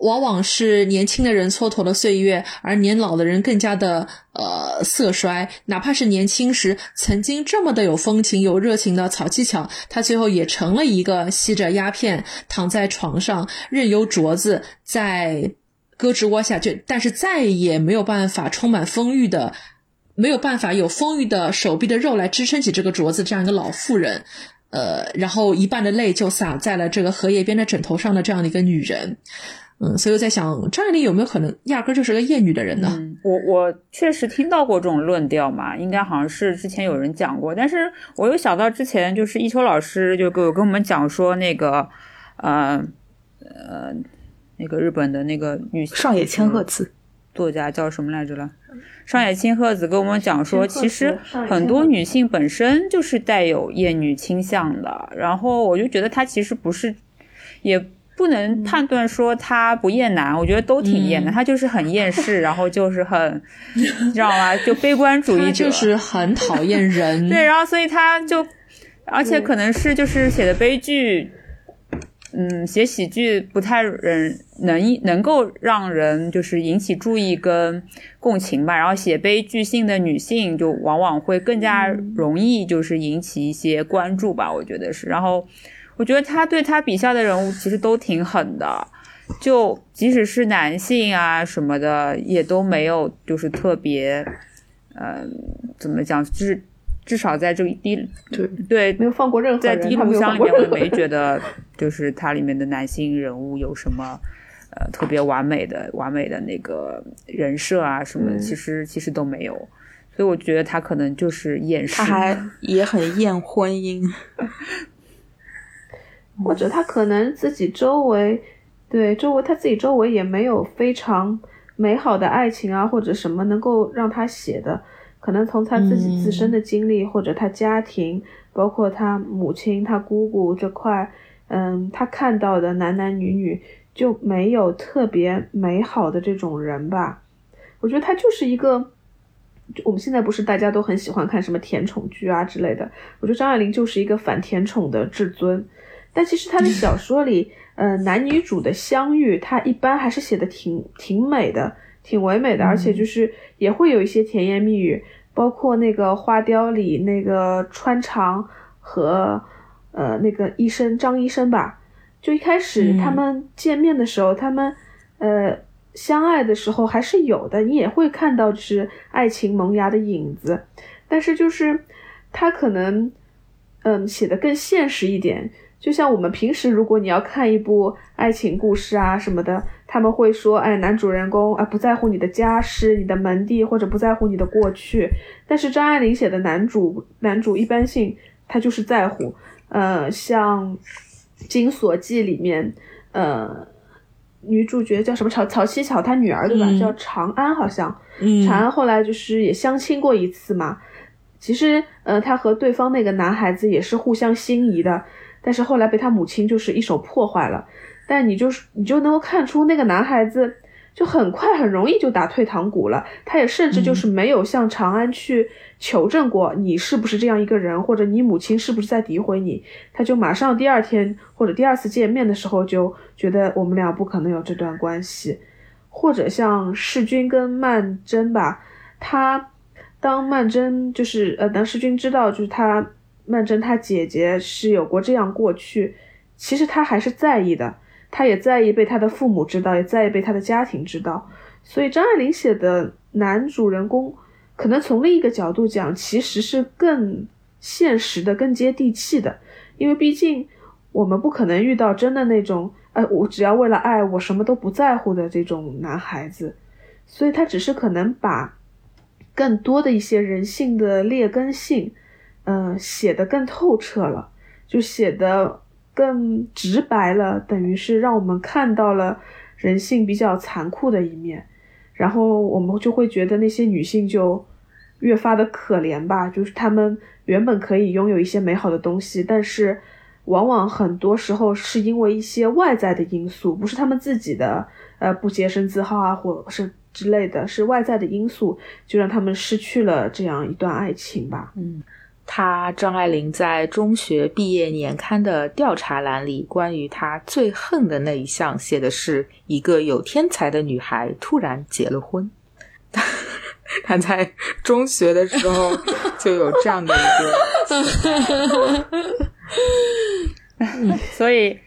往往是年轻的人蹉跎了岁月，而年老的人更加的呃色衰。哪怕是年轻时曾经这么的有风情、有热情的曹七巧，他最后也成了一个吸着鸦片躺在床上，任由镯子在。胳肢窝下，就但是再也没有办法充满丰裕的，没有办法有丰裕的手臂的肉来支撑起这个镯子，这样一个老妇人，呃，然后一半的泪就洒在了这个荷叶边的枕头上的这样的一个女人，嗯，所以我在想，张爱玲有没有可能压根就是个厌女的人呢？
我我确实听到过这种论调嘛，应该好像是之前有人讲过，但是我又想到之前就是一秋老师就跟跟我们讲说那个，呃呃。那个日本的那个女
上野千鹤子
作家叫什么来着了？上野千鹤子跟我们讲说，其实很多女性本身就是带有厌女倾向的。然后我就觉得她其实不是，也不能判断说她不厌男，我觉得都挺厌的。她就是很厌世，然后就是很，你知道吗？就悲观主义者，
就是很讨厌人。
对，然后所以她就，而且可能是就是写的悲剧。嗯，写喜剧不太人能能够让人就是引起注意跟共情吧，然后写悲剧性的女性就往往会更加容易就是引起一些关注吧，我觉得是。然后我觉得他对他笔下的人物其实都挺狠的，就即使是男性啊什么的也都没有就是特别，呃，怎么讲就是。至少在这个第对。对
没有放过任何
在低录像里面，我没觉得就是它里面的男性人物有什么呃特别完美的完美的那个人设啊什么，其实其实都没有，所以我觉得他可能就是厌世，
他还 也很厌婚姻，
或者他可能自己周围对周围他自己周围也没有非常美好的爱情啊或者什么能够让他写的。可能从他自己自身的经历，或者他家庭，包括他母亲、他姑姑这块，嗯，他看到的男男女女就没有特别美好的这种人吧？我觉得他就是一个，我们现在不是大家都很喜欢看什么甜宠剧啊之类的？我觉得张爱玲就是一个反甜宠的至尊。但其实他的小说里，呃，男女主的相遇，他一般还是写的挺挺美的。挺唯美的，而且就是也会有一些甜言蜜语，包括那个花雕里那个穿肠和呃那个医生张医生吧，就一开始他们见面的时候，他们呃相爱的时候还是有的，你也会看到就是爱情萌芽的影子，但是就是他可能嗯写的更现实一点。就像我们平时，如果你要看一部爱情故事啊什么的，他们会说，哎，男主人公啊不在乎你的家世、你的门第，或者不在乎你的过去。但是张爱玲写的男主，男主一般性他就是在乎。呃，像《金锁记》里面，呃，女主角叫什么？曹曹七巧她女儿对吧？叫长安好像。长安后来就是也相亲过一次嘛。其实，呃，她和对方那个男孩子也是互相心仪的。但是后来被他母亲就是一手破坏了，但你就是你就能够看出那个男孩子就很快很容易就打退堂鼓了。他也甚至就是没有向长安去求证过你是不是这样一个人，或者你母亲是不是在诋毁你，他就马上第二天或者第二次见面的时候就觉得我们俩不可能有这段关系。或者像世君跟曼桢吧，他当曼桢就是呃，当世君知道就是他曼桢他姐姐是有过这样过去，其实他还是在意的，他也在意被他的父母知道，也在意被他的家庭知道。所以张爱玲写的男主人公，可能从另一个角度讲，其实是更现实的、更接地气的，因为毕竟我们不可能遇到真的那种。呃，我只要为了爱，我什么都不在乎的这种男孩子，所以他只是可能把更多的一些人性的劣根性，嗯，写得更透彻了，就写得更直白了，等于是让我们看到了人性比较残酷的一面，然后我们就会觉得那些女性就越发的可怜吧，就是她们原本可以拥有一些美好的东西，但是。往往很多时候是因为一些外在的因素，不是她们自己的，呃，不洁身自好啊，或是之类的，是外在的因素，就让他们失去了这样一段爱情吧。
嗯，他张爱玲在中学毕业年刊的调查栏里，关于她最恨的那一项，写的是一个有天才的女孩突然结了婚。她在中学的时候 就有这样的一个。
所以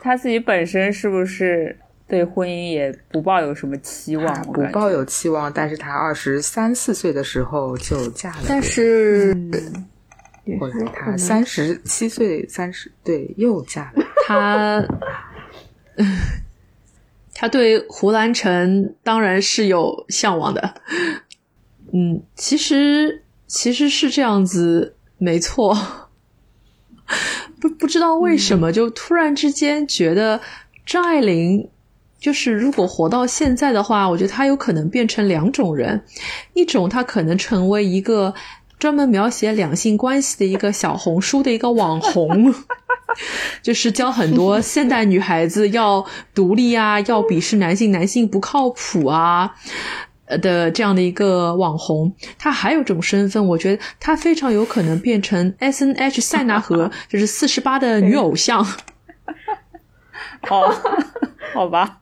她自己本身是不是对婚姻也不抱有什么期望？
不抱有期望，但是她二十三四岁的时候就嫁了。
但是
后来他三十七岁，三十对又嫁了。
他他对胡兰成当然是有向往的。嗯，其实其实是这样子，没错。不不知道为什么，就突然之间觉得张爱玲，就是如果活到现在的话，我觉得她有可能变成两种人，一种她可能成为一个专门描写两性关系的一个小红书的一个网红，就是教很多现代女孩子要独立啊，要鄙视男性，男性不靠谱啊。的这样的一个网红，他还有这种身份，我觉得他非常有可能变成 S N H 塞纳河，就是四十八的女偶像。
好，好吧。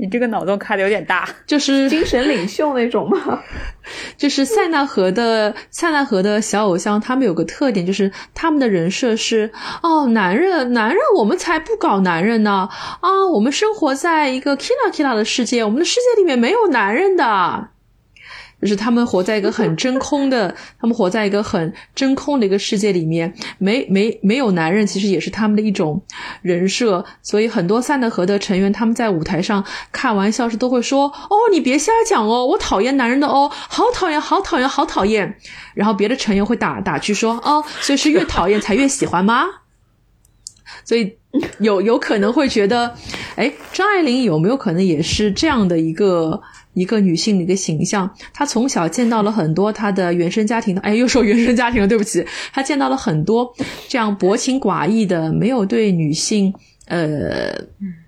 你这个脑洞开的有点大，
就是
精神领袖那种吗？
就是塞纳河的塞纳河的小偶像，他们有个特点，就是他们的人设是哦，男人，男人，我们才不搞男人呢啊，我们生活在一个 kina kina 的世界，我们的世界里面没有男人的。就是他们活在一个很真空的，他们活在一个很真空的一个世界里面，没没没有男人，其实也是他们的一种人设。所以很多三德河的成员，他们在舞台上开玩笑时都会说：“哦，你别瞎讲哦，我讨厌男人的哦，好讨厌，好讨厌，好讨厌。”然后别的成员会打打趣说：“哦，所以是越讨厌才越喜欢吗？”所以有有可能会觉得，哎，张爱玲有没有可能也是这样的一个？一个女性的一个形象，她从小见到了很多她的原生家庭的，哎，又说原生家庭了，对不起，她见到了很多这样薄情寡义的，没有对女性，呃，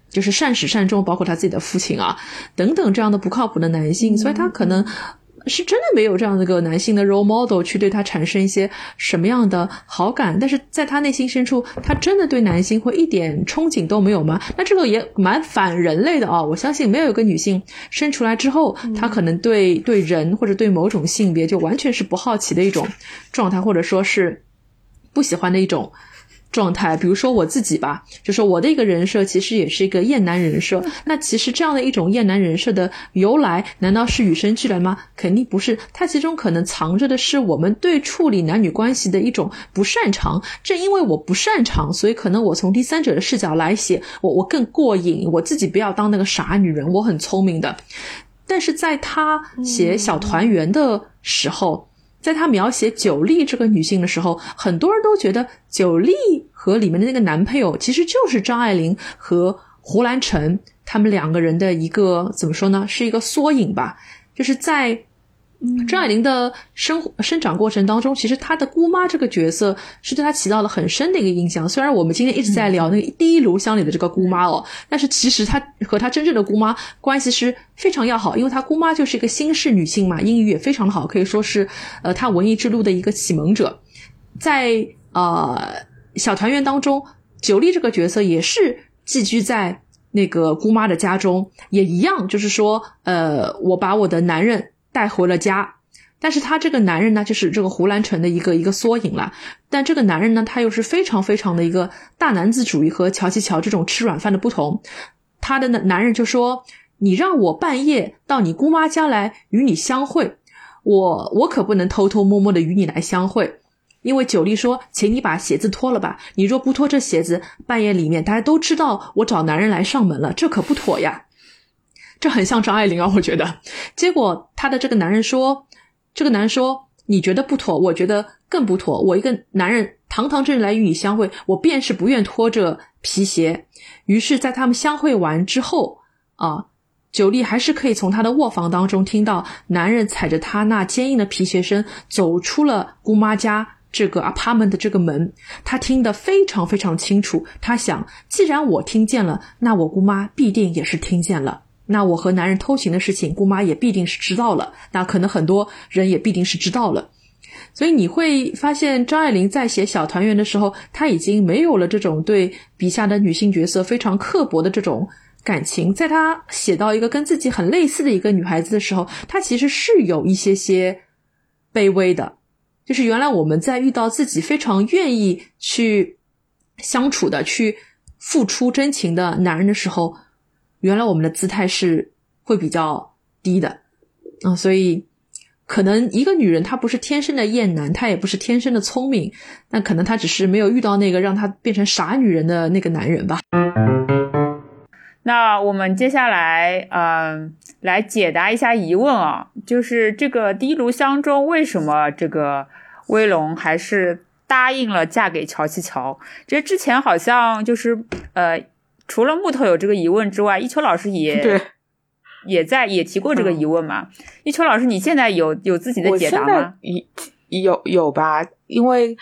就是善始善终，包括她自己的父亲啊，等等这样的不靠谱的男性，所以她可能。是真的没有这样的一个男性的 role model 去对他产生一些什么样的好感，但是在他内心深处，他真的对男性会一点憧憬都没有吗？那这个也蛮反人类的啊！我相信没有一个女性生出来之后，她可能对对人或者对某种性别就完全是不好奇的一种状态，或者说是不喜欢的一种。状态，比如说我自己吧，就说我的一个人设其实也是一个厌男人设。那其实这样的一种厌男人设的由来，难道是与生俱来吗？肯定不是，它其中可能藏着的是我们对处理男女关系的一种不擅长。正因为我不擅长，所以可能我从第三者的视角来写，我我更过瘾。我自己不要当那个傻女人，我很聪明的。但是在他写小团圆的时候。在他描写九莉这个女性的时候，很多人都觉得九莉和里面的那个男配偶其实就是张爱玲和胡兰成他们两个人的一个怎么说呢？是一个缩影吧。就是在张爱玲的生生长过程当中，其实她的姑妈这个角色是对她起到了很深的一个印象。虽然我们今天一直在聊那个第一炉香里的这个姑妈哦，但是其实她和她真正的姑妈关系是非常要好，因为她姑妈就是一个新式女性嘛，英语也非常的好，可以说是呃她文艺之路的一个启蒙者。在呃小团圆当中，九莉这个角色也是寄居在那个姑妈的家中，也一样，就是说呃我把我的男人。带回了家，但是他这个男人呢，就是这个胡兰成的一个一个缩影了。但这个男人呢，他又是非常非常的一个大男子主义，和乔琪乔这种吃软饭的不同。他的男男人就说：“你让我半夜到你姑妈家来与你相会，我我可不能偷偷摸摸的与你来相会，因为九莉说，请你把鞋子脱了吧。你若不脱这鞋子，半夜里面大家都知道我找男人来上门了，这可不妥呀。”这很像张爱玲啊，我觉得。结果她的这个男人说：“这个男人说，你觉得不妥，我觉得更不妥。我一个男人堂堂正正来与你相会，我便是不愿拖着皮鞋。”于是，在他们相会完之后，啊，九莉还是可以从他的卧房当中听到男人踩着他那坚硬的皮鞋声走出了姑妈家这个 apartment 的这个门。他听得非常非常清楚。他想，既然我听见了，那我姑妈必定也是听见了。那我和男人偷情的事情，姑妈也必定是知道了。那可能很多人也必定是知道了。所以你会发现，张爱玲在写《小团圆》的时候，她已经没有了这种对笔下的女性角色非常刻薄的这种感情。在她写到一个跟自己很类似的一个女孩子的时候，她其实是有一些些卑微的。就是原来我们在遇到自己非常愿意去相处的、去付出真情的男人的时候。原来我们的姿态是会比较低的，嗯，所以可能一个女人她不是天生的艳男，她也不是天生的聪明，那可能她只是没有遇到那个让她变成傻女人的那个男人吧。
那我们接下来，嗯，来解答一下疑问啊，就是这个第一炉香中为什么这个威龙还是答应了嫁给乔七乔？这之前好像就是呃。除了木头有这个疑问之外，一秋老师也
对，
也在也提过这个疑问嘛。一秋老师，你现在有有自己的解答吗？
有有吧，因为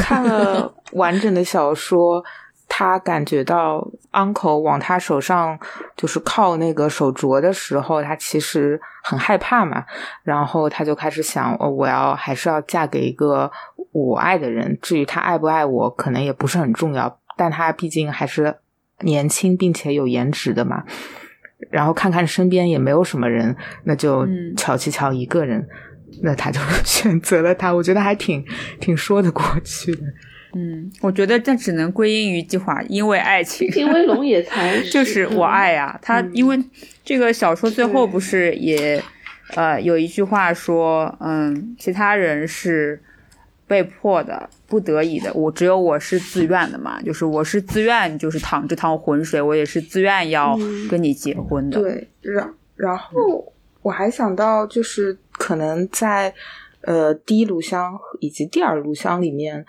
看了完整的小说，他感觉到 uncle 往他手上就是靠那个手镯的时候，他其实很害怕嘛。然后他就开始想，哦，我要还是要嫁给一个我爱的人。至于他爱不爱我，可能也不是很重要。但他毕竟还是。年轻并且有颜值的嘛，然后看看身边也没有什么人，那就乔七乔一个人，那他就选择了他。我觉得还挺挺说得过去的。
嗯，我觉得这只能归因于一句话，因为爱情。
因为龙也才
就是我爱呀，他因为这个小说最后不是也呃有一句话说，嗯，其他人是。被迫的、不得已的，我只有我是自愿的嘛，就是我是自愿，就是淌这趟浑水，我也是自愿要跟你结婚的。
对，然然后我还想到，就是可能在呃第一炉香以及第二炉香里面，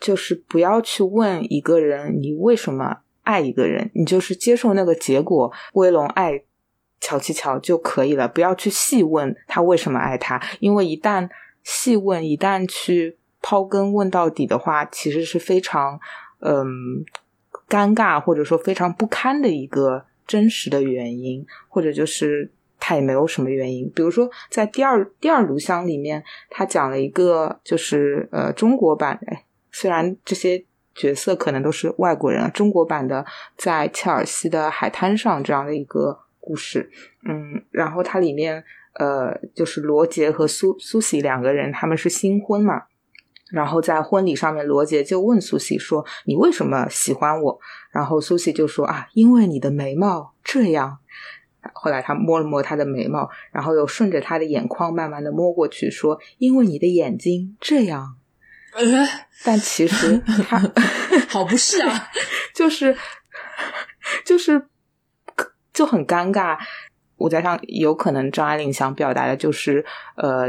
就是不要去问一个人你为什么爱一个人，你就是接受那个结果，威龙爱乔七乔就可以了，不要去细问他为什么爱他，因为一旦细问，一旦去。刨根问到底的话，其实是非常嗯尴尬，或者说非常不堪的一个真实的原因，或者就是他也没有什么原因。比如说，在第二第二炉香里面，他讲了一个就是呃中国版，哎，虽然这些角色可能都是外国人，中国版的在切尔西的海滩上这样的一个故事，嗯，然后它里面呃就是罗杰和苏苏西两个人，他们是新婚嘛。然后在婚礼上面，罗杰就问苏西说：“你为什么喜欢我？”然后苏西就说：“啊，因为你的眉毛这样。”后来他摸了摸他的眉毛，然后又顺着他的眼眶慢慢的摸过去，说：“因为你的眼睛这样。”但其实他
好不是啊，
就是就是就很尴尬。我在想，有可能张爱玲想表达的就是呃。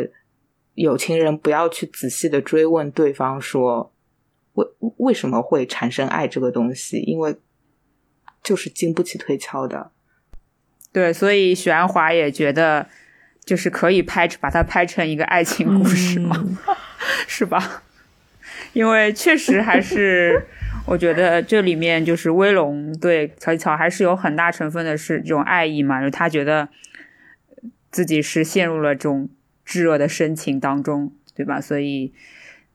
有情人不要去仔细的追问对方说为为什么会产生爱这个东西，因为就是经不起推敲的。
对，所以许鞍华也觉得就是可以拍把它拍成一个爱情故事嘛，是吧？因为确实还是，我觉得这里面就是威龙对乔吉乔还是有很大成分的是这种爱意嘛，就他觉得自己是陷入了这种炙热的深情当中，对吧？所以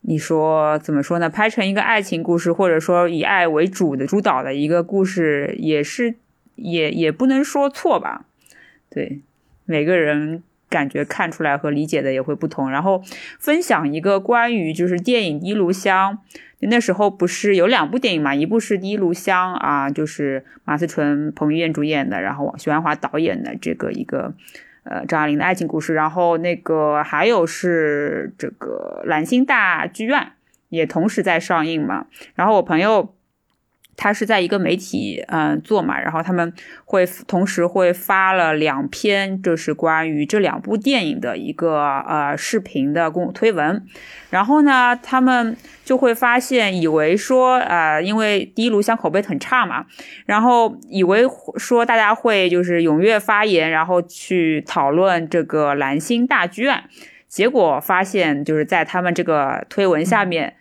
你说怎么说呢？拍成一个爱情故事，或者说以爱为主的主导的一个故事，也是也也不能说错吧？对，每个人。感觉看出来和理解的也会不同。然后分享一个关于就是电影《一炉香》，那时候不是有两部电影嘛？一部是《第一炉香》啊，就是马思纯、彭于晏主演的，然后许鞍华导演的这个一个呃张爱玲的爱情故事。然后那个还有是这个蓝星大剧院也同时在上映嘛。然后我朋友。他是在一个媒体嗯做嘛，然后他们会同时会发了两篇，就是关于这两部电影的一个呃视频的公推文，然后呢，他们就会发现，以为说呃，因为第一炉香口碑很差嘛，然后以为说大家会就是踊跃发言，然后去讨论这个蓝星大剧院，结果发现就是在他们这个推文下面，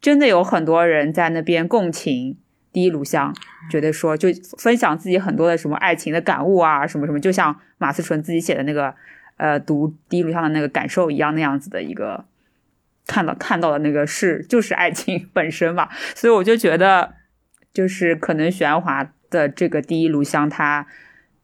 真的有很多人在那边共情。第一炉香，觉得说就分享自己很多的什么爱情的感悟啊，什么什么，就像马思纯自己写的那个，呃，读第一炉香的那个感受一样，那样子的一个看到看到的那个是就是爱情本身嘛，所以我就觉得，就是可能许鞍华的这个第一炉香，它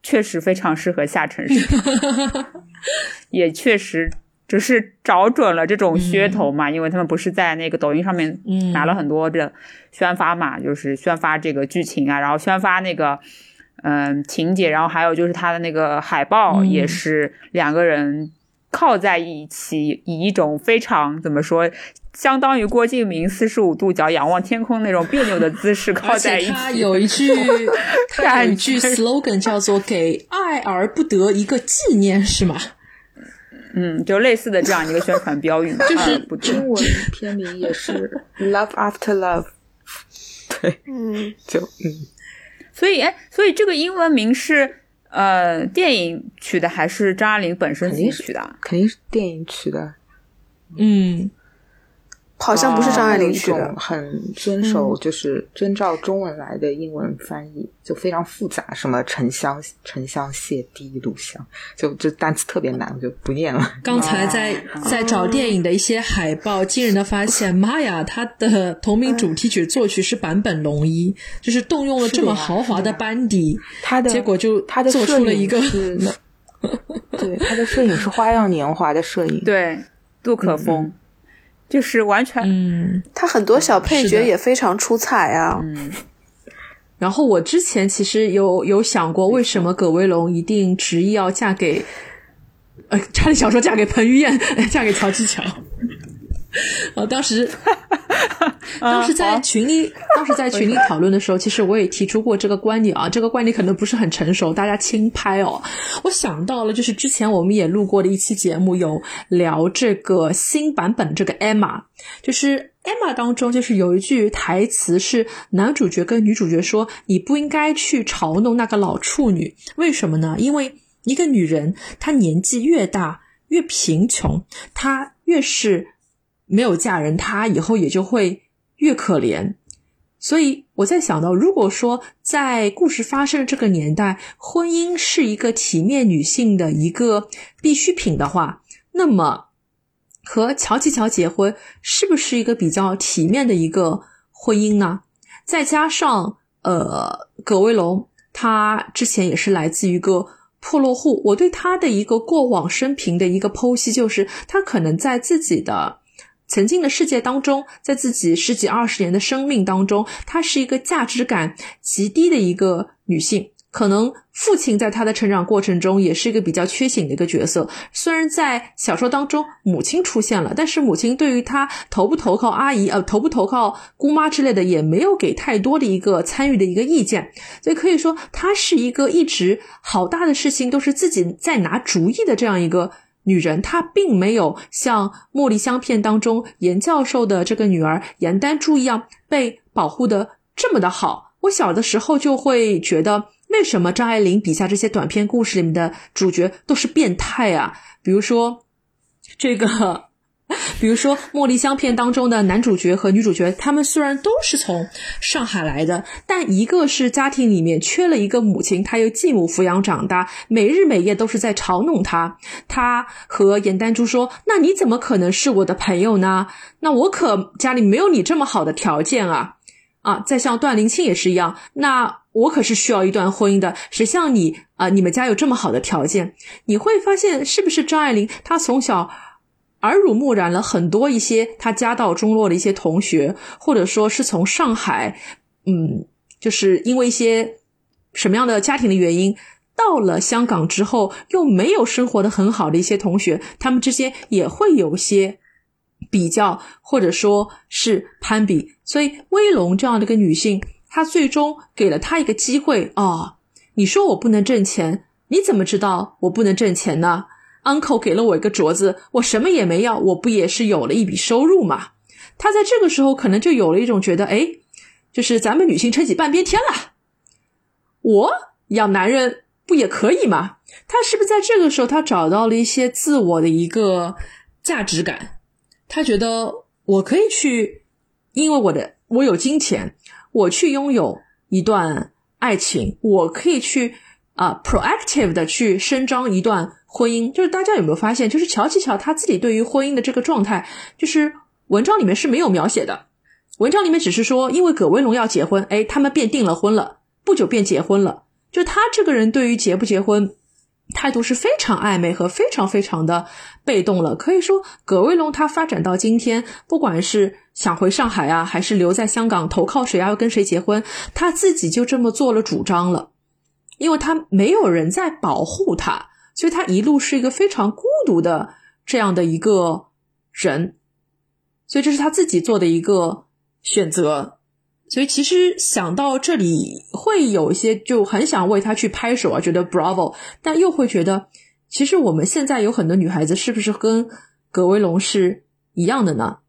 确实非常适合下沉市场，也确实。就是找准了这种噱头嘛，因为他们不是在那个抖音上面拿了很多的宣发嘛，就是宣发这个剧情啊，然后宣发那个嗯情节，然后还有就是他的那个海报也是两个人靠在一起，以一种非常怎么说，相当于郭敬明四十五度角仰望天空那种别扭的姿势 靠在一起。
他有一句，他有一句 slogan 叫做“给爱而不得一个纪念”，是吗？
嗯，就类似的这样一个宣传标语，
就是中文片名也是 Love After Love，对，嗯，就嗯，
所以哎，所以这个英文名是呃电影取的还是张爱玲本身自己取的？
肯定是电影取的，
嗯。
好像不是张爱玲取的，
很遵守就是遵照中文来的英文翻译，就非常复杂，什么沉香沉香泻第一炉香，就这单词特别难，我就不念了。
刚才在在找电影的一些海报，惊人的发现，妈呀，他的同名主题曲作曲是坂本龙一，就是动用了这么豪华的班底，
他的。
结果就
他的
做出了一个，
对，他的摄影是花样年华的摄影，
对，杜可风。就是完全，
嗯，
他很多小配角也非常出彩啊。
嗯，
然后我之前其实有有想过，为什么葛威龙一定执意要嫁给，呃，差点想说嫁给彭于晏，嫁给乔吉乔。我当时，当时 在群里，当时在群里 讨论的时候，其实我也提出过这个观点啊。这个观点可能不是很成熟，大家轻拍哦。我想到了，就是之前我们也录过的一期节目，有聊这个新版本这个 Emma，就是 Emma 当中，就是有一句台词是男主角跟女主角说：“你不应该去嘲弄那个老处女，为什么呢？因为一个女人，她年纪越大，越贫穷，她越是。”没有嫁人，她以后也就会越可怜。所以我在想到，如果说在故事发生的这个年代，婚姻是一个体面女性的一个必需品的话，那么和乔吉乔结婚是不是一个比较体面的一个婚姻呢？再加上呃，葛威龙他之前也是来自于一个破落户，我对他的一个过往生平的一个剖析，就是他可能在自己的。曾经的世界当中，在自己十几二十年的生命当中，她是一个价值感极低的一个女性。可能父亲在她的成长过程中也是一个比较缺醒的一个角色。虽然在小说当中母亲出现了，但是母亲对于她投不投靠阿姨，呃，投不投靠姑妈之类的，也没有给太多的一个参与的一个意见。所以可以说，她是一个一直好大的事情都是自己在拿主意的这样一个。女人她并没有像《茉莉香片》当中严教授的这个女儿严丹珠一样被保护的这么的好。我小的时候就会觉得，为什么张爱玲笔下这些短篇故事里面的主角都是变态啊？比如说这个。比如说《茉莉香片》当中的男主角和女主角，他们虽然都是从上海来的，但一个是家庭里面缺了一个母亲，他由继母抚养长大，每日每夜都是在嘲弄他。他和严丹珠说：“那你怎么可能是我的朋友呢？那我可家里没有你这么好的条件啊！啊，再像段灵清也是一样，那我可是需要一段婚姻的。谁像你啊？你们家有这么好的条件？你会发现，是不是张爱玲她从小？”耳濡目染了很多一些他家道中落的一些同学，或者说是从上海，嗯，就是因为一些什么样的家庭的原因，到了香港之后又没有生活的很好的一些同学，他们之间也会有些比较，或者说是攀比。所以威龙这样的一个女性，她最终给了她一个机会啊！你说我不能挣钱，你怎么知道我不能挣钱呢？uncle 给了我一个镯子，我什么也没要，我不也是有了一笔收入吗？他在这个时候可能就有了一种觉得，哎，就是咱们女性撑起半边天了，我养男人不也可以吗？他是不是在这个时候他找到了一些自我的一个价值感？他觉得我可以去，因为我的我有金钱，我去拥有一段爱情，我可以去啊，proactive 的去伸张一段。婚姻就是大家有没有发现，就是乔琪乔他自己对于婚姻的这个状态，就是文章里面是没有描写的。文章里面只是说，因为葛威龙要结婚，哎，他们便订了婚了，不久便结婚了。就他这个人对于结不结婚态度是非常暧昧和非常非常的被动了。可以说，葛威龙他发展到今天，不管是想回上海啊，还是留在香港投靠谁啊，要跟谁结婚，他自己就这么做了主张了，因为他没有人在保护他。所以他一路是一个非常孤独的这样的一个人，所以这是他自己做的一个选择。所以其实想到这里，会有一些就很想为他去拍手啊，觉得 bravo，但又会觉得，其实我们现在有很多女孩子是不是跟葛威龙是一样的呢？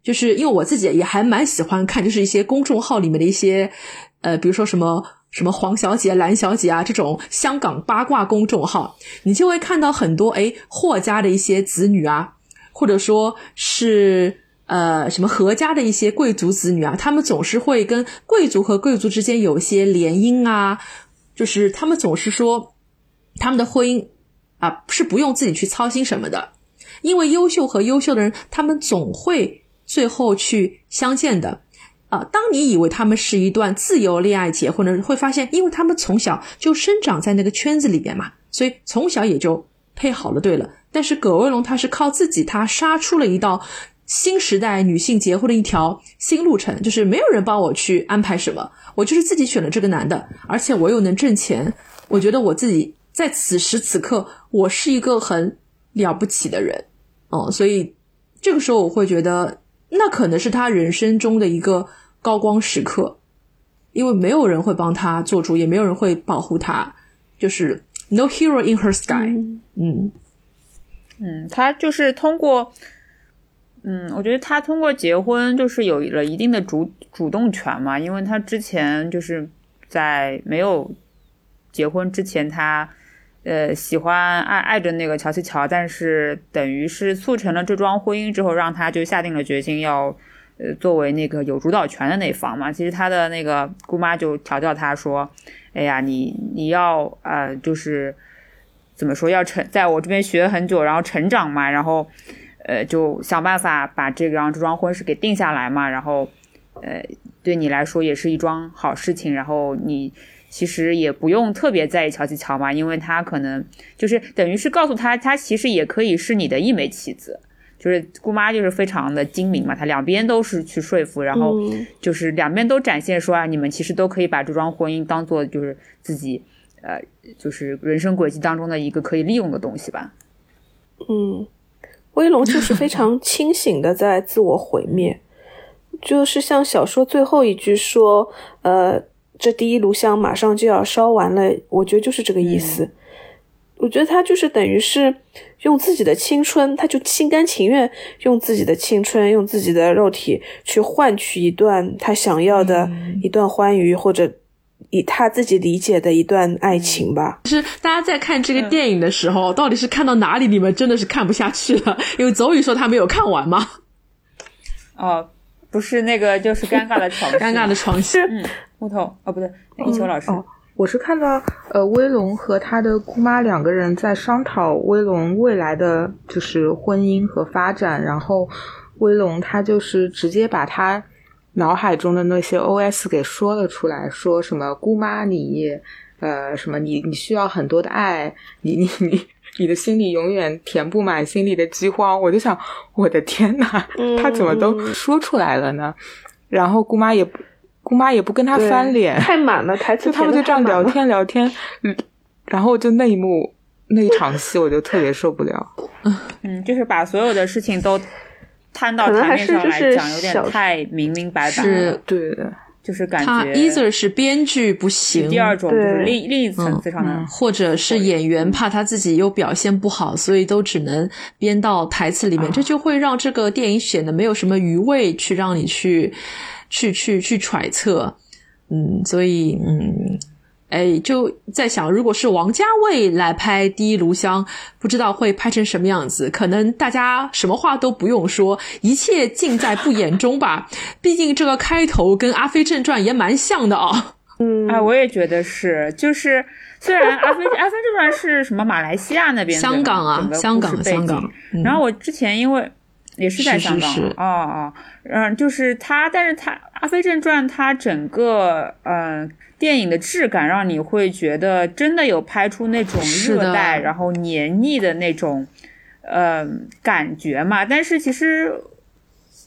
就是因为我自己也还蛮喜欢看，就是一些公众号里面的一些，呃，比如说什么。什么黄小姐、蓝小姐啊，这种香港八卦公众号，你就会看到很多哎，霍家的一些子女啊，或者说是呃什么何家的一些贵族子女啊，他们总是会跟贵族和贵族之间有一些联姻啊，就是他们总是说他们的婚姻啊是不用自己去操心什么的，因为优秀和优秀的人，他们总会最后去相见的。啊，当你以为他们是一段自由恋爱结婚的，会发现，因为他们从小就生长在那个圈子里边嘛，所以从小也就配好了。对了，但是葛威龙他是靠自己，他杀出了一道新时代女性结婚的一条新路程，就是没有人帮我去安排什么，我就是自己选了这个男的，而且我又能挣钱，我觉得我自己在此时此刻，我是一个很了不起的人，哦，所以这个时候我会觉得。那可能是他人生中的一个高光时刻，因为没有人会帮他做主，也没有人会保护他，就是 no hero in her sky。
嗯嗯，他就是通过，嗯，我觉得他通过结婚就是有了一定的主主动权嘛，因为他之前就是在没有结婚之前，他。呃，喜欢爱爱着那个乔西乔，但是等于是促成了这桩婚姻之后，让他就下定了决心要，呃，作为那个有主导权的那方嘛。其实他的那个姑妈就调教他说：“哎呀，你你要呃，就是怎么说，要成在我这边学很久，然后成长嘛，然后呃，就想办法把这个让这桩婚事给定下来嘛。然后呃，对你来说也是一桩好事情。然后你。”其实也不用特别在意乔吉乔嘛，因为他可能就是等于是告诉他，他其实也可以是你的一枚棋子。就是姑妈就是非常的精明嘛，她两边都是去说服，然后就是两边都展现说啊，你们其实都可以把这桩婚姻当做就是自己呃，就是人生轨迹当中的一个可以利用的东西吧。
嗯，威龙就是非常 清醒的在自我毁灭，就是像小说最后一句说，呃。这第一炉香马上就要烧完了，我觉得就是这个意思。我觉得他就是等于是用自己的青春，他就心甘情愿用自己的青春，用自己的肉体去换取一段他想要的一段欢愉，或者以他自己理解的一段爱情吧。
就是大家在看这个电影的时候，到底是看到哪里你们真的是看不下去了？因为邹宇说他没有看完嘛。
哦，不是那个，就是尴尬的床，
尴尬的床戏。
嗯，木头哦，不对，一秋老师。
哦，我是看到呃，威龙和他的姑妈两个人在商讨威龙未来的就是婚姻和发展，然后威龙他就是直接把他脑海中的那些 OS 给说了出来，说什么姑妈你呃什么你你需要很多的爱，你你你。你的心里永远填不满心里的饥荒，我就想，我的天呐，他怎么都说出来了呢？然后姑妈也不，姑妈也不跟他翻脸，
太满了，台词
他们就这样聊天聊天，然后就那一幕那一场戏，我就特别受不了。
嗯，就是把所有的事情都摊到台面上来讲，有点太明明白白，
是
对的。
就是感觉，
他 either 是编剧不行，
第二种就是另另一层非常难，
或者是演员怕他自己又表现不好，所以都只能编到台词里面，这就会让这个电影显得没有什么余味去让你去去去去揣测，嗯，所以嗯。哎，就在想，如果是王家卫来拍《第一炉香》，不知道会拍成什么样子。可能大家什么话都不用说，一切尽在不言中吧。毕竟这个开头跟《阿飞正传》也蛮像的啊。
嗯，哎，我也觉得是。就是虽然《阿飞阿飞正传》是什么马来西亚那边，
香港啊，香港，香港。
然后我之前因为也是在香港，
哦
哦，嗯，就是他，但是他《阿飞正传》他整个嗯。电影的质感让你会觉得真的有拍出那种热带然后黏腻的那种呃感觉嘛？但是其实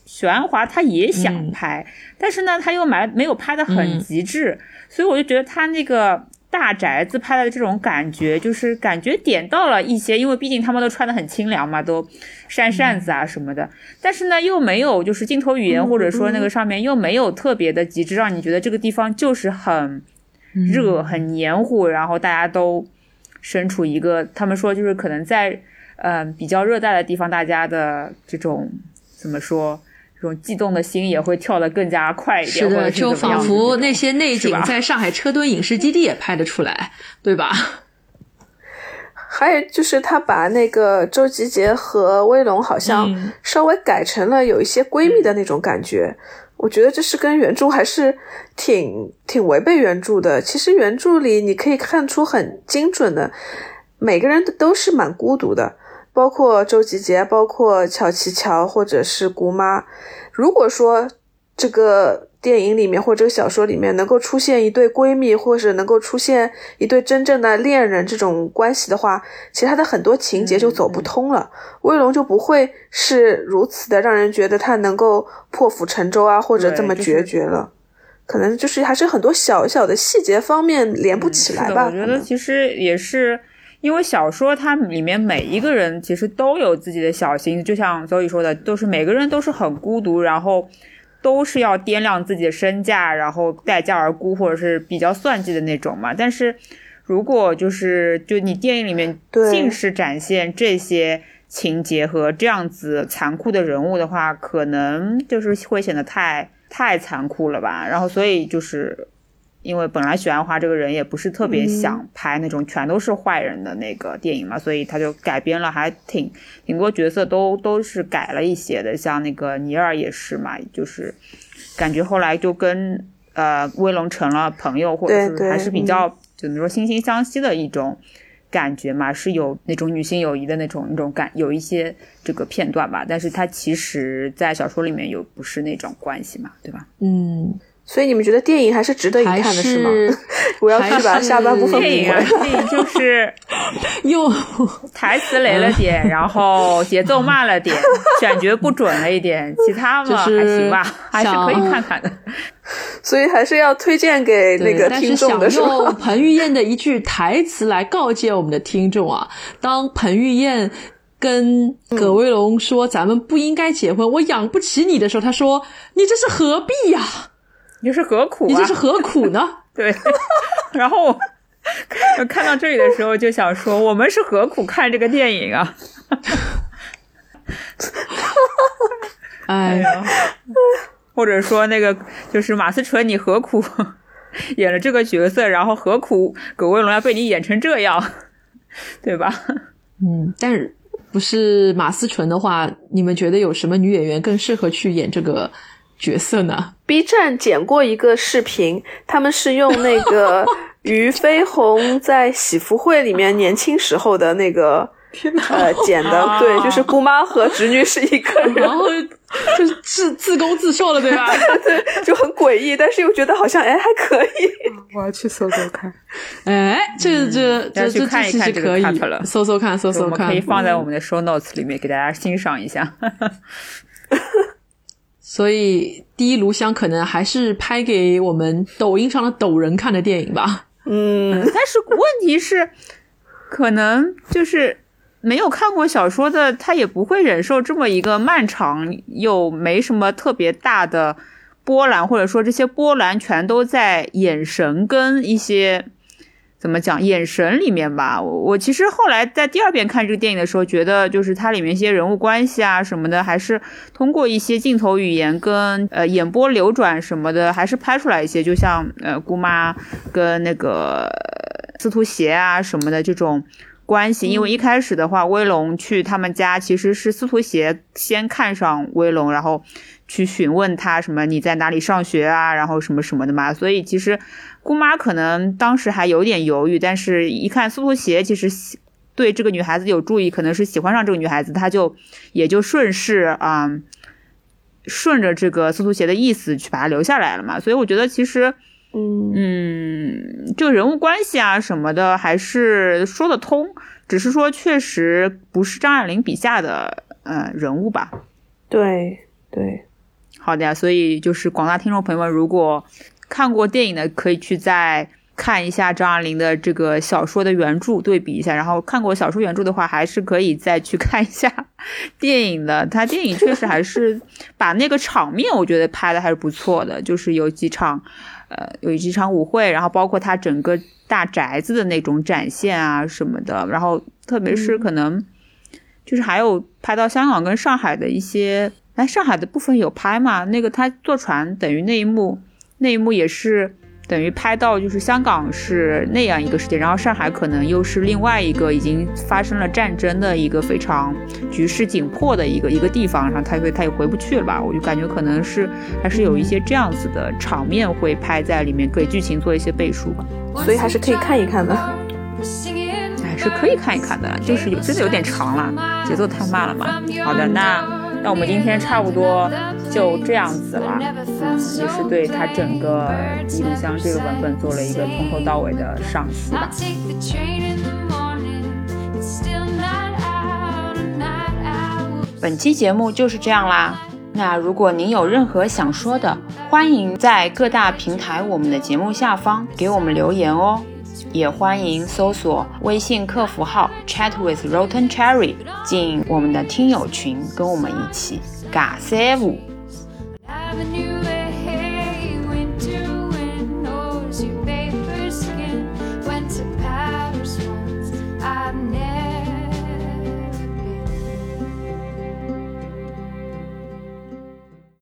许鞍华他也想拍，但是呢他又没没有拍的很极致，所以我就觉得他那个。大宅子拍的这种感觉，就是感觉点到了一些，因为毕竟他们都穿的很清凉嘛，都扇扇子啊什么的。但是呢，又没有就是镜头语言或者说那个上面又没有特别的极致，让你觉得这个地方就是很热、很黏糊，然后大家都身处一个，他们说就是可能在嗯比较热带的地方，大家的这种怎么说？这种悸动的心也会跳得更加快一点，
是的，就仿佛那些内景在上海车墩影视基地也拍得出来，对吧？
还有就是他把那个周吉杰和威龙好像稍微改成了有一些闺蜜的那种感觉，我觉得这是跟原著还是挺挺违背原著的。其实原著里你可以看出很精准的，每个人都是蛮孤独的。包括周吉杰，包括乔琪乔，或者是姑妈。如果说这个电影里面或者小说里面能够出现一对闺蜜，或者能够出现一对真正的恋人这种关系的话，其他的很多情节就走不通了。威龙就不会是如此的让人觉得他能够破釜沉舟啊，或者这么决绝了。可能就是还是很多小小的细节方面连不起来吧。
我觉得其实也是。因为小说它里面每一个人其实都有自己的小心思，就像所以说的，都是每个人都是很孤独，然后都是要掂量自己的身价，然后待价而沽，或者是比较算计的那种嘛。但是如果就是就你电影里面尽是展现这些情节和这样子残酷的人物的话，可能就是会显得太太残酷了吧。然后所以就是。因为本来许鞍华这个人也不是特别想拍那种全都是坏人的那个电影嘛，所以他就改编了，还挺挺多角色都都是改了一些的，像那个尼尔也是嘛，就是感觉后来就跟呃威龙成了朋友，或者是还是比较怎么说惺惺相惜的一种感觉嘛，是有那种女性友谊的那种那种感，有一些这个片段吧，但是他其实在小说里面又不是那种关系嘛，对吧？
嗯。
所以你们觉得电影还是值得一看的是吗？我要去把下半部分
电影啊，电影就是
又
台词雷了点，然后节奏慢了点，选角不准了一点，其他嘛 还行吧，还是可以看看的。
所以还是要推荐给那个听众的。
想用彭于晏的一句台词来告诫我们的听众啊，当彭于晏跟葛威龙说“咱们不应该结婚，我养不起你”的时候，他说：“你这是何必呀？”
你这是何苦？
你这是何苦呢？
对，然后看到这里的时候就想说，我们是何苦看这个电影啊？
哎呀，
或者说那个就是马思纯，你何苦 演了这个角色，然后何苦葛威龙要被你演成这样，对吧？
嗯，但是不是马思纯的话，你们觉得有什么女演员更适合去演这个角色呢
？B 站剪过一个视频，他们是用那个 俞飞鸿在喜福会里面年轻时候的那个。
天哪！
呃，剪的对，就是姑妈和侄女是一个人，
然后就是自自攻自受了，对吧？
对，就很诡异，但是又觉得好像哎还可以。
我要去搜搜看。
哎，这这这这
看一看
可以搜搜看，搜搜看，
可以放在我们的 show notes 里面给大家欣赏一下。
所以第一炉香可能还是拍给我们抖音上的抖人看的电影吧。
嗯，但是问题是，可能就是。没有看过小说的他也不会忍受这么一个漫长又没什么特别大的波澜，或者说这些波澜全都在眼神跟一些怎么讲眼神里面吧。我我其实后来在第二遍看这个电影的时候，觉得就是它里面一些人物关系啊什么的，还是通过一些镜头语言跟呃眼波流转什么的，还是拍出来一些，就像呃姑妈跟那个司徒邪啊什么的这种。关系，因为一开始的话，威龙去他们家，其实是司徒邪先看上威龙，然后去询问他什么你在哪里上学啊，然后什么什么的嘛。所以其实姑妈可能当时还有点犹豫，但是一看苏苏鞋其实对这个女孩子有注意，可能是喜欢上这个女孩子，他就也就顺势啊，顺着这个苏苏鞋的意思去把她留下来了嘛。所以我觉得其实。
嗯
嗯，就人物关系啊什么的，还是说得通。只是说，确实不是张爱玲笔下的呃人物吧？
对对，
好的呀。所以就是广大听众朋友们，如果看过电影的，可以去再看一下张爱玲的这个小说的原著，对比一下。然后看过小说原著的话，还是可以再去看一下电影的。他电影确实还是把那个场面，我觉得拍的还是不错的，就是有几场。呃，有几场舞会，然后包括它整个大宅子的那种展现啊什么的，然后特别是可能就是还有拍到香港跟上海的一些，哎，上海的部分有拍嘛？那个他坐船等于那一幕，那一幕也是。等于拍到就是香港是那样一个世界，然后上海可能又是另外一个已经发生了战争的一个非常局势紧迫的一个一个地方，然后他会他也回不去了吧？我就感觉可能是还是有一些这样子的场面会拍在里面，给剧情做一些背书吧。
所以还是可以看一看的，
还是可以看一看的，就是有真的有点长了，节奏太慢了嘛。好的，那。那我们今天差不多就这样子了，嗯，也是对他整个《一炉香》这个文本做了一个从头到尾的赏析吧。本期节目就是这样啦。那如果您有任何想说的，欢迎在各大平台我们的节目下方给我们留言哦。也欢迎搜索微信客服号 Chat with Rotten Cherry 进我们的听友群，跟我们一起尬三五。